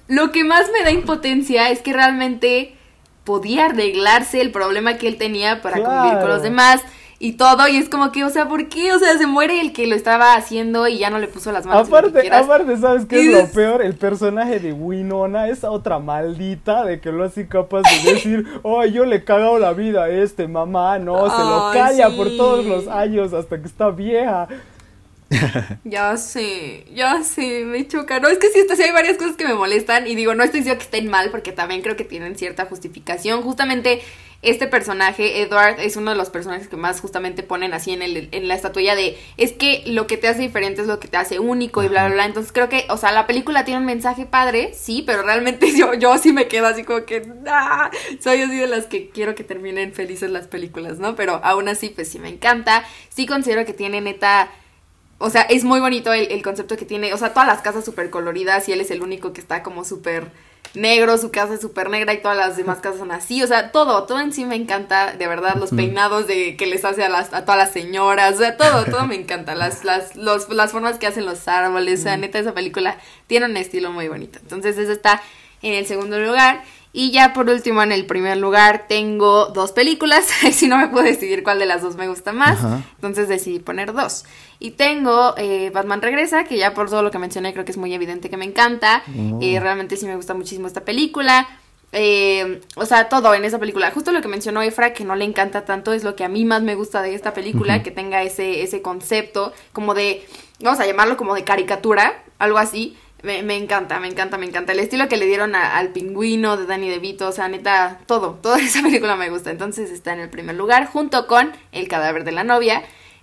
lo, que más me da impotencia es que realmente podía arreglarse el problema que él tenía para convivir con los demás y todo, y es como que, o sea, ¿por qué? O sea, se muere el que lo estaba haciendo y ya no le puso las manos. Aparte, aparte, ¿sabes qué es lo peor? El personaje de Winona, esa otra maldita de que lo hace capaz de decir, oh, yo le he cagado la vida a este, mamá, no, se lo calla por todos los años hasta que está vieja. ya sé, ya sé, me choca. No, es que sí, sí hay varias cosas que me molestan y digo, no estoy diciendo que estén mal porque también creo que tienen cierta justificación. Justamente este personaje, Edward, es uno de los personajes que más justamente ponen así en, el, en la estatuilla de es que lo que te hace diferente es lo que te hace único y bla, bla, bla. Entonces creo que, o sea, la película tiene un mensaje padre, sí, pero realmente yo, yo sí me quedo así como que, ¡ah! soy así de las que quiero que terminen felices las películas, ¿no? Pero aún así, pues sí me encanta. Sí considero que tiene neta... O sea, es muy bonito el, el concepto que tiene. O sea, todas las casas súper coloridas y él es el único que está como súper negro, su casa es súper negra y todas las demás casas son así, o sea, todo, todo en sí me encanta, de verdad, los peinados de que les hace a, las, a todas las señoras, o sea, todo, todo me encanta, las, las, los, las formas que hacen los árboles, o sea, neta, esa película tiene un estilo muy bonito, entonces eso está en el segundo lugar. Y ya por último, en el primer lugar, tengo dos películas. si no me puedo decidir cuál de las dos me gusta más. Entonces decidí poner dos. Y tengo eh, Batman Regresa, que ya por todo lo que mencioné creo que es muy evidente que me encanta. Oh. Eh, realmente sí me gusta muchísimo esta película. Eh, o sea, todo en esa película. Justo lo que mencionó Efra, que no le encanta tanto, es lo que a mí más me gusta de esta película, que tenga ese, ese concepto como de, vamos a llamarlo como de caricatura, algo así. Me, me, encanta, me encanta, me encanta. El estilo que le dieron al pingüino de Danny DeVito, o sea, neta, todo, toda esa película me gusta. Entonces está en el primer lugar, junto con El cadáver de la novia,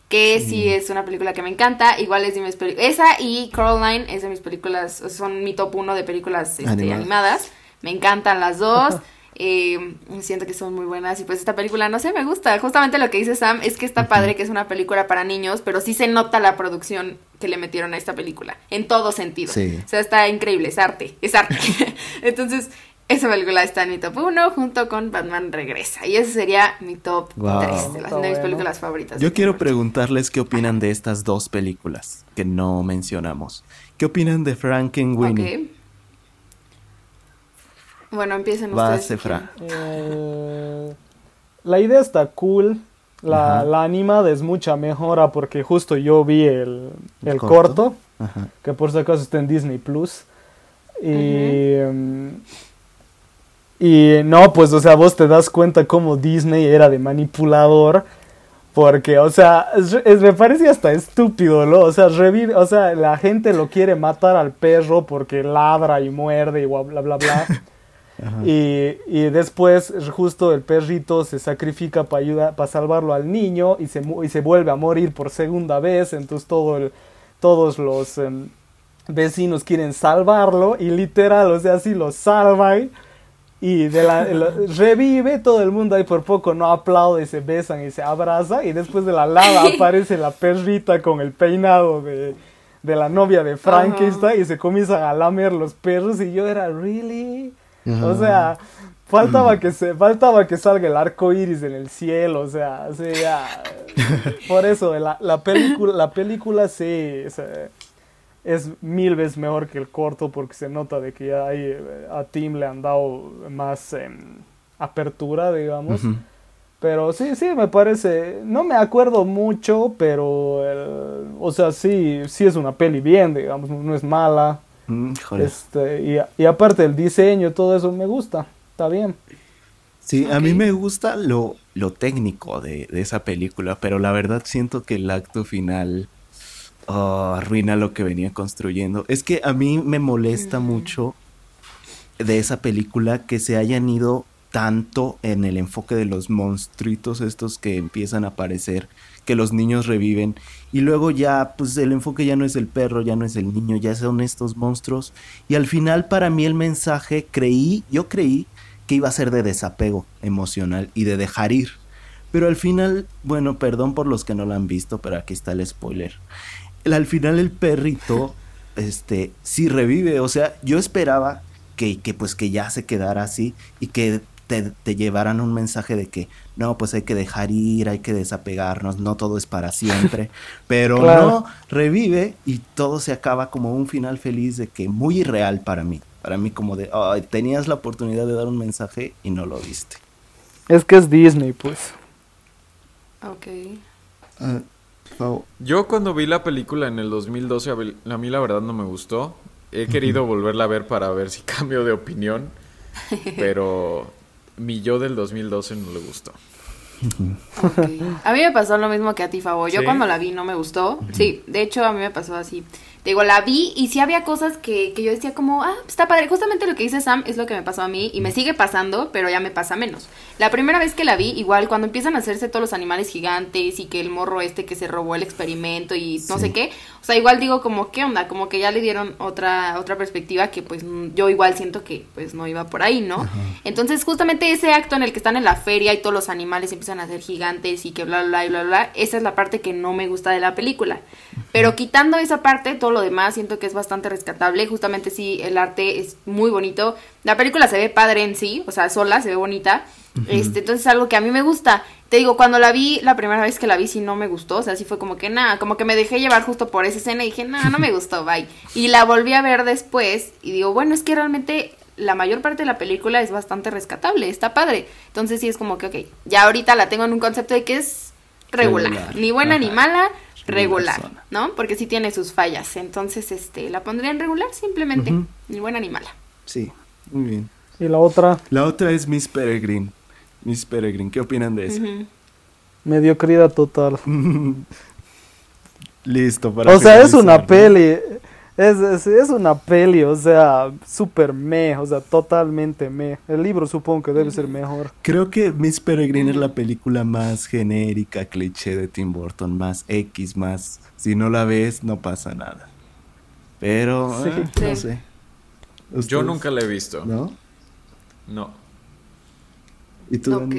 que sí, es una película que me encanta. Igual es de mis películas. Esa y Coraline es de mis películas, son mi top uno de películas este, animadas. Me encantan las dos. Eh, siento que son muy buenas y pues esta película, no sé, me gusta. Justamente lo que dice Sam es que está padre que es una película para niños, pero sí se nota la producción que le metieron a esta película, en todo sentido. O sea, está increíble, es arte, es arte. Entonces, esa película está en mi top 1 junto con Batman Regresa. Y ese sería mi top 3 de, las, de mis películas favoritas. Yo quiero preguntarles qué opinan de estas dos películas que no mencionamos. ¿Qué opinan de Frankenweenie? Bueno, empiecen ustedes. Efra. Eh, la idea está cool. La, la, animada es mucha mejora porque justo yo vi el, el corto, que por si acaso está en Disney Plus. Y, y no, pues, o sea, vos te das cuenta cómo Disney era de manipulador. Porque, o sea, me parece hasta estúpido, ¿no? O sea, revive, o sea, la gente lo quiere matar al perro porque ladra y muerde y bla, bla, bla, bla. Y, y, después justo el perrito se sacrifica para ayudar, para salvarlo al niño y se, y se vuelve a morir por segunda vez. Entonces todo el, todos los em, vecinos quieren salvarlo y literal, o sea, así lo salvan y de la, revive todo el mundo ahí por poco no aplaude, se besan y se abraza y después de la lava aparece la perrita con el peinado de, de la novia de Frankenstein y se comienzan a lamer los perros y yo era really o sea faltaba que se faltaba que salga el arco iris en el cielo o sea, o sea por eso la, la película la película sí es mil veces mejor que el corto porque se nota de que ya a Tim le han dado más em, apertura, digamos. Pero sí, sí, me parece, no me acuerdo mucho, pero, o sea, sí, sí es una peli bien, digamos, no es mala. Mm, este, y, y, aparte el diseño, todo eso me gusta, está bien. Sí, a mí me gusta lo, lo técnico de, de, esa película, pero la verdad siento que el acto final oh, arruina lo que venía construyendo. Es que a mí me molesta mucho de esa película que se hayan ido tanto en el enfoque de los monstruitos estos que empiezan a aparecer, que los niños reviven y luego ya pues el enfoque ya no es el perro, ya no es el niño, ya son estos monstruos y al final para mí el mensaje creí, yo creí que iba a ser de desapego emocional y de dejar ir. Pero al final, bueno, perdón por los que no lo han visto, pero aquí está el spoiler. al final el perrito este sí revive, o sea, yo esperaba que, que pues que ya se quedara así y que te, te, llevaran un mensaje de que no, pues hay que dejar ir, hay que desapegarnos, no todo es para siempre, pero no, revive y todo se acaba como un final feliz de que muy irreal para mí, para mí como de, tenías la oportunidad de dar un mensaje y no lo viste. Es que es Disney, pues. Ok. Ah, Yo cuando vi la película en el 2012, a mí la verdad no me gustó. He querido volverla a ver para ver si cambio de opinión. Pero mi yo del 2012 no le gustó. A mí me pasó lo mismo que a ti, Fabo. Yo cuando la vi no me gustó. Sí, de hecho a mí me pasó así digo, la vi y sí había cosas que, que yo decía como, ah, está padre. Justamente lo que dice Sam es lo que me pasó a mí y me sigue pasando, pero ya me pasa menos. La primera vez que la vi, igual cuando empiezan a hacerse todos los animales gigantes y que el morro este que se robó el experimento y no sé qué, o sea, igual digo como, ¿qué onda? Como que ya le dieron otra, otra perspectiva que pues yo igual siento que pues no iba por ahí, ¿no? Entonces justamente ese acto en el que están en la feria y todos los animales empiezan a ser gigantes y que bla, bla, bla, bla, bla, esa es la parte que no me gusta de la película. Pero quitando esa parte, todo lo demás siento que es bastante rescatable. Justamente sí, el arte es muy bonito. La película se ve padre en sí, o sea, sola se ve bonita. Este, entonces es algo que a mí me gusta. Te digo, cuando la vi, la primera vez que la vi sí no me gustó, o sea, sí fue como que nada, como que me dejé llevar justo por esa escena y dije, nada, no me gustó, bye. Y la volví a ver después y digo, bueno, es que realmente la mayor parte de la película es bastante rescatable, está padre. Entonces sí es como que, ok, ya ahorita la tengo en un concepto de que es regular, ni buena ni mala, regular, ¿no? Porque sí tiene sus fallas. Entonces, este, la pondría en regular simplemente, ni buena ni mala. Sí, muy bien. ¿Y la otra? La otra es Miss Peregrine. Miss Peregrine, ¿qué opinan de eso? Mediocridad total. Listo, para O sea, es una peli. Es, es, una peli, o sea, súper me, o sea, totalmente me. El libro supongo que debe ser mejor. Creo que Miss Peregrine es la película más genérica, cliché de Tim Burton, más X, más... Si no la ves, no pasa nada. Pero, sí. Ah, no sé. Yo nunca la he visto. ¿No? No. ¿Y tú? Ok.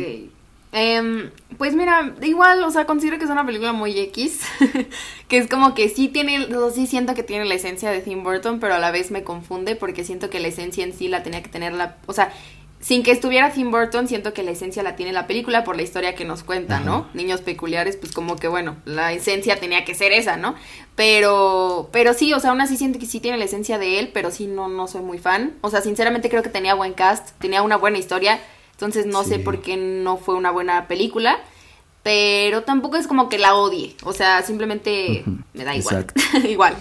Em, pues mira, igual, o sea, considero que es una película muy X, que es como que sí tiene, sí siento que tiene la esencia de Tim Burton, pero a la vez me confunde porque siento que la esencia en sí la tenía que tener la, o sea, sin que estuviera Tim Burton, siento que la esencia la tiene la película por la historia que nos cuenta, ¿no? Niños peculiares, pues como que bueno, la esencia tenía que ser esa, ¿no? Pero, pero sí, o sea, aún así siento que sí tiene la esencia de él, pero sí no, no soy muy fan. O sea, sinceramente creo que tenía buen cast, tenía una buena historia entonces no sé por qué no fue una buena película. Pero tampoco es como que la odie. O sea, simplemente me da igual. igual.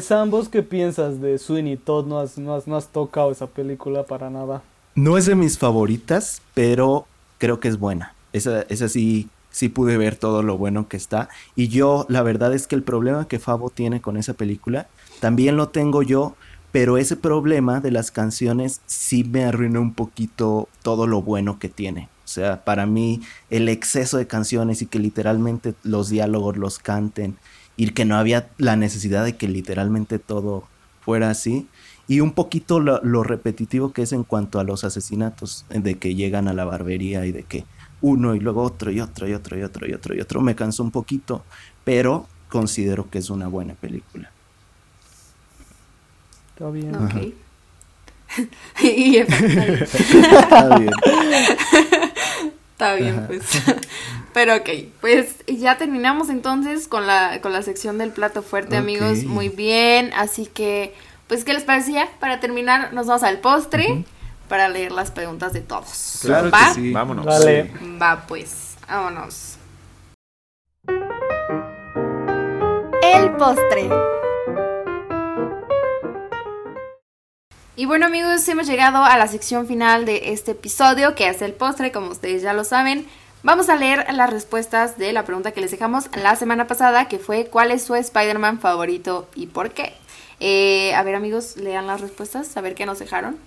Sam, ¿vos qué piensas de Sweeney Todd? No has, no, has, tocado esa película para nada. No es de mis favoritas, pero creo que es buena. Esa, esa sí, sí pude ver todo lo bueno que está. Y yo, la verdad es que el problema que Fabo tiene con esa película, también lo tengo yo, pero ese problema de las canciones sí me arruinó un poquito todo lo bueno que tiene. O sea, para mí el exceso de canciones y que literalmente los diálogos los canten y que no había la necesidad de que literalmente todo fuera así. Y un poquito lo, lo repetitivo que es en cuanto a los asesinatos, de que llegan a la barbería y de que uno y luego otro y otro y otro y otro y otro y otro. Me cansó un poquito, pero considero que es una buena película. Está bien. Ok. está bien. Está bien, pues. Pero ok, pues ya terminamos entonces con la, con la sección del plato fuerte, amigos. Muy bien, así que, pues, ¿qué les parecía? Para terminar, nos vamos al postre. para leer las preguntas de todos. Claro ¿Va? que sí. Vámonos. Dale. Va pues, vámonos. El postre. Y bueno amigos, hemos llegado a la sección final de este episodio, que es el postre, como ustedes ya lo saben. Vamos a leer las respuestas de la pregunta que les dejamos la semana pasada, que fue ¿cuál es su Spider-Man favorito y por qué? Eh, a ver amigos, lean las respuestas, a ver qué nos dejaron.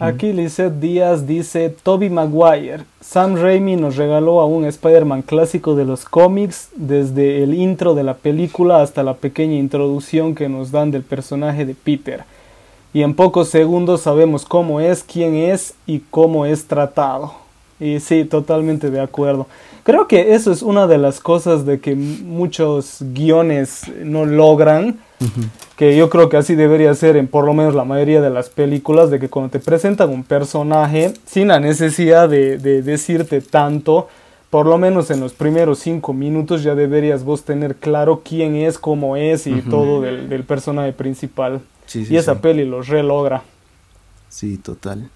Aquí Lizeth Díaz dice Toby Maguire. Sam Raimi nos regaló a un Spider-Man clásico de los cómics, desde el intro de la película hasta la pequeña introducción que nos dan del personaje de Peter. Y en pocos segundos sabemos cómo es, quién es y cómo es tratado. Y sí, totalmente de acuerdo. Creo que eso es una de las cosas de que muchos guiones no logran que yo creo que así debería ser en por lo menos la mayoría de las películas, de que cuando te presentan un personaje, sin la necesidad de, de decirte tanto, por lo menos en los primeros cinco minutos ya deberías vos tener claro quién es, cómo es y todo del, del personaje principal. Sí, sí, y esa sí. peli los relogra. Sí, total.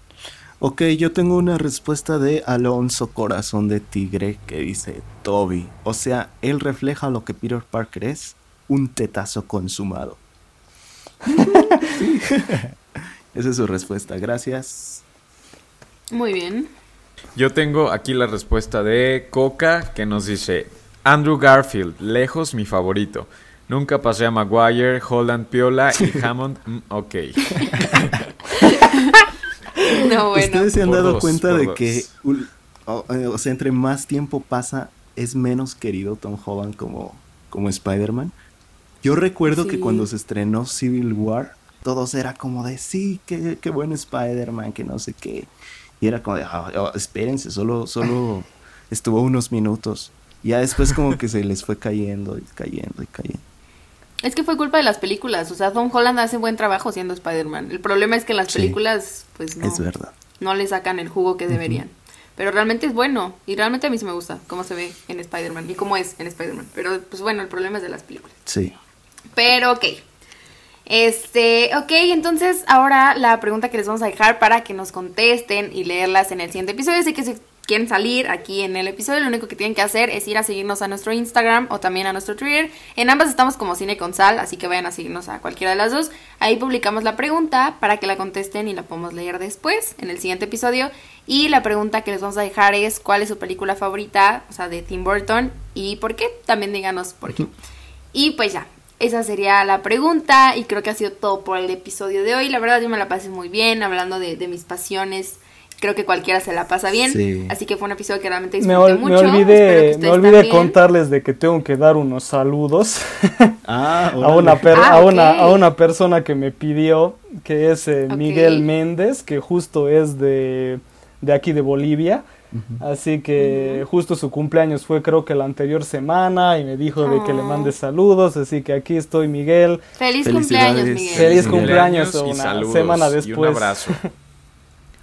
Ok, yo tengo una respuesta de Alonso Corazón de Tigre que dice Toby. O sea, él refleja lo que Peter Parker es, un tetazo consumado. Esa es su respuesta, gracias. Muy bien. Yo tengo aquí la respuesta de Coca que nos dice Andrew Garfield, lejos mi favorito. Nunca pasé a Maguire, Holland Piola y Hammond, mm, ok. No, bueno. ¿Ustedes se han Por dado dos, cuenta de dos. que, o, eh, o sea, entre más tiempo pasa, es menos querido Tom Holland como, como Spider-Man? Yo recuerdo que cuando se estrenó Civil War, todos era como de, sí, qué, qué buen Spider-Man, que no sé qué. Y era como de, "Ah, ah, espérense, solo, solo estuvo unos minutos. Ya después como que se les fue cayendo y cayendo y cayendo. Es que fue culpa de las películas. O sea, Tom Holland hace buen trabajo siendo Spider-Man. El problema es que en las Sí. películas, pues no, Es verdad. no le sacan el jugo que deberían. Pero realmente es bueno. Y realmente a mí sí me gusta cómo se ve en Spider-Man y cómo es en Spider-Man. Pero pues bueno, el problema es de las películas. Sí. Pero ok. Este, ok, entonces ahora la pregunta que les vamos a dejar para que nos contesten y leerlas en el siguiente episodio. Así que si quieren salir aquí en el episodio, lo único que tienen que hacer es ir a seguirnos a nuestro Instagram o también a nuestro Twitter. En ambas estamos como Cine con Sal, así que vayan a seguirnos a cualquiera de las dos. Ahí publicamos la pregunta para que la contesten y la podamos leer después en el siguiente episodio. Y la pregunta que les vamos a dejar es cuál es su película favorita, o sea, de Tim Burton y por qué. También díganos por qué. Y pues ya, esa sería la pregunta y creo que ha sido todo por el episodio de hoy. La verdad yo me la pasé muy bien hablando de, de mis pasiones. Creo que cualquiera se la pasa bien. Sí. Así que fue un episodio que realmente Me, disfruté ol- me mucho. Espero que olvidé, me olvidé contarles de que tengo que dar unos saludos Ah, a una, per- Ah, a, una, a una persona que me pidió, que es eh. Miguel Méndez, que justo es de, de aquí de Bolivia. Así que justo su cumpleaños fue creo que la anterior semana y me dijo de que le Oh. mande saludos, así que aquí estoy Miguel. Feliz cumpleaños, Miguel. Feliz cumpleaños y una saludos semana Y un después. abrazo.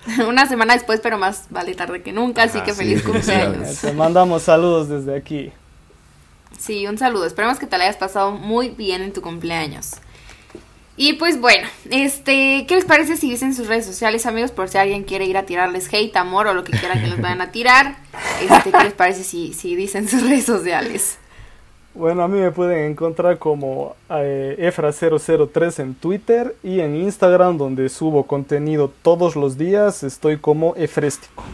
Una semana después, pero más vale tarde que nunca. Así que feliz cumpleaños. Te mandamos saludos desde aquí. Sí, un saludo. Esperemos que te la hayas pasado muy bien en tu cumpleaños. Y pues bueno, este, ¿qué les parece si dicen sus redes sociales, amigos? Por si alguien quiere ir a tirarles hate, amor o lo que quieran que les vayan a tirar. Este, ¿qué les parece si, si dicen sus redes sociales? Bueno, a mí me pueden encontrar como eh, Efra003 en Twitter y en Instagram donde subo contenido todos los días. Estoy como Efrestico.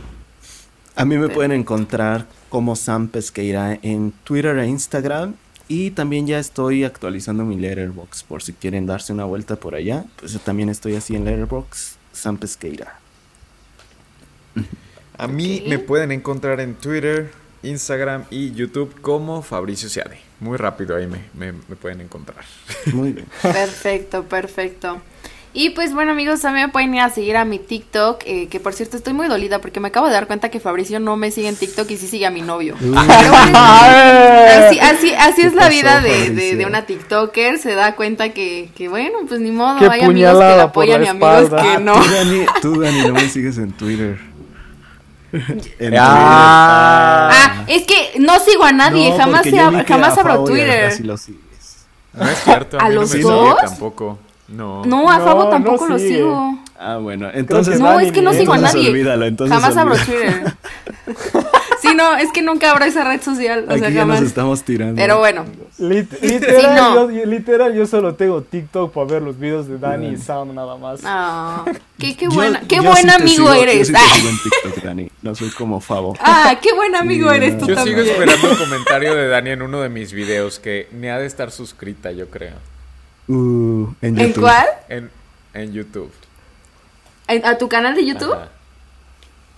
A mí me pueden encontrar como Sam Pesqueira en Twitter e Instagram. Y también ya estoy actualizando mi Letterbox por si quieren darse una vuelta por allá. Pues yo también estoy así en Letterbox, Sam Pesqueira. A mí me pueden encontrar en Twitter, Instagram y YouTube como Fabricio Seade. Muy rápido ahí me, me- me pueden encontrar. Muy bien. Perfecto, perfecto. Y pues bueno amigos, también me pueden ir a seguir a mi TikTok, eh, que por cierto estoy muy dolida porque me acabo de dar cuenta que Fabricio no me sigue en TikTok y sí sigue a mi novio. Pero bueno, así, así, así ¿Qué es la pasó, vida de, de- Fabricio? de una TikToker, se da cuenta que, que bueno, pues ni modo, Qué hay amigos que la apoyan la y amigos que no. Tú, Dani, tú, Dani, no me sigues en Twitter. En Ah. Ah, es que no sigo a nadie, No, jamás, se ab- jamás abro Twitter. Lo sigues. No es cierto, a, ¿A mí no los me dos? tampoco. No. No, a No, Fabo no tampoco lo sigo. Ah, bueno, entonces. No, es que no sigo a nadie. olvídalo, entonces jamás abro. Twitter. no, es que nunca abro esa red social. O Aquí sea, ya jamás. nos estamos tirando. Pero bueno. Lit- literal, Sí, no. yo, literal, yo solo tengo TikTok para ver los videos de Dani y Sam nada más. Ah, qué, qué, Yo- qué yo buen sí amigo sigo- Yo eres. sí te Ah. sigo en TikTok, Dani. No soy como Favo. Ah, qué buen amigo eres no. tú Yo también. sigo esperando el comentario de Dani en uno de mis videos que ni ha de estar suscrita, yo creo. Uh, en ¿En YouTube. cuál? En, en YouTube. ¿En- ¿A tu canal de YouTube? Ajá.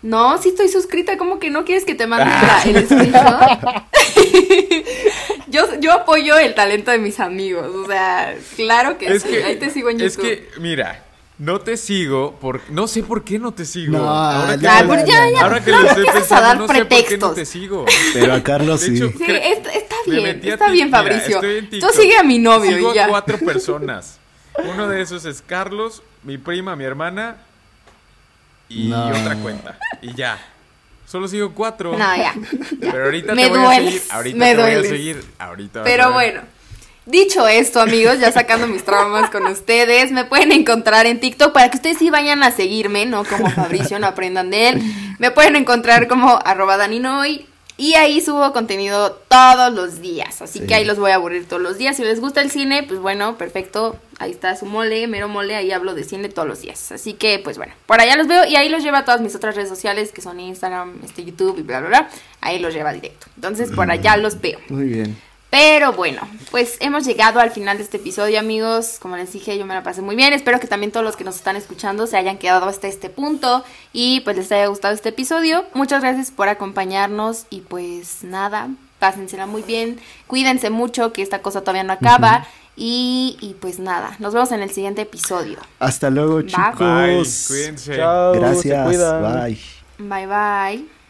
No, sí estoy suscrita. ¿Cómo que no quieres que te mande Ah. la- el screenshot? yo, yo apoyo el talento de mis amigos. O sea, claro que Es sí. que, Ahí te sigo en YouTube. es que, mira, no te sigo por, no sé por qué no te sigo. No, ahora que, ya, pues ya, ya. ahora que no lo estoy a pensando, dar no sé por qué no pretextos. te sigo. Pero a Carlos De sí. hecho, Sí, está, está Me bien, está bien, mira, Fabricio. estoy en Tú sigue a mi novio Sigo y ya. a cuatro personas. Uno de esos es Carlos, mi prima, mi hermana y No. otra cuenta. Y ya. Solo sigo cuatro. No, ya. Pero ahorita Me te voy a seguir. Ahorita me te voy a seguir. Ahorita a Pero bueno, dicho esto, amigos, ya sacando mis traumas con ustedes, me pueden encontrar en TikTok para que ustedes sí vayan a seguirme, no como Fabricio, no aprendan de él. Me pueden encontrar como arroba daninoy. Y ahí subo contenido todos los días, así Sí. que ahí los voy a aburrir todos los días. Si les gusta el cine, pues bueno, perfecto. Ahí está su mole, mero mole, ahí hablo de cine todos los días. Así que, pues bueno, por allá los veo y ahí los lleva a todas mis otras redes sociales, que son Instagram, este, YouTube y bla, bla, bla. Ahí los lleva directo. Entonces, por allá los veo. Muy bien. Pero bueno, pues hemos llegado al final de este episodio, amigos. Como les dije, yo me la pasé muy bien. Espero que también todos los que nos están escuchando se hayan quedado hasta este punto y pues les haya gustado este episodio. Muchas gracias por acompañarnos y pues nada, pásensela muy bien. Cuídense mucho, que esta cosa todavía no acaba. y, y pues nada, nos vemos en el siguiente episodio. Hasta luego, Bye. Bye. chicos. Cuídense. Chao, se Gracias. Bye. Bye bye.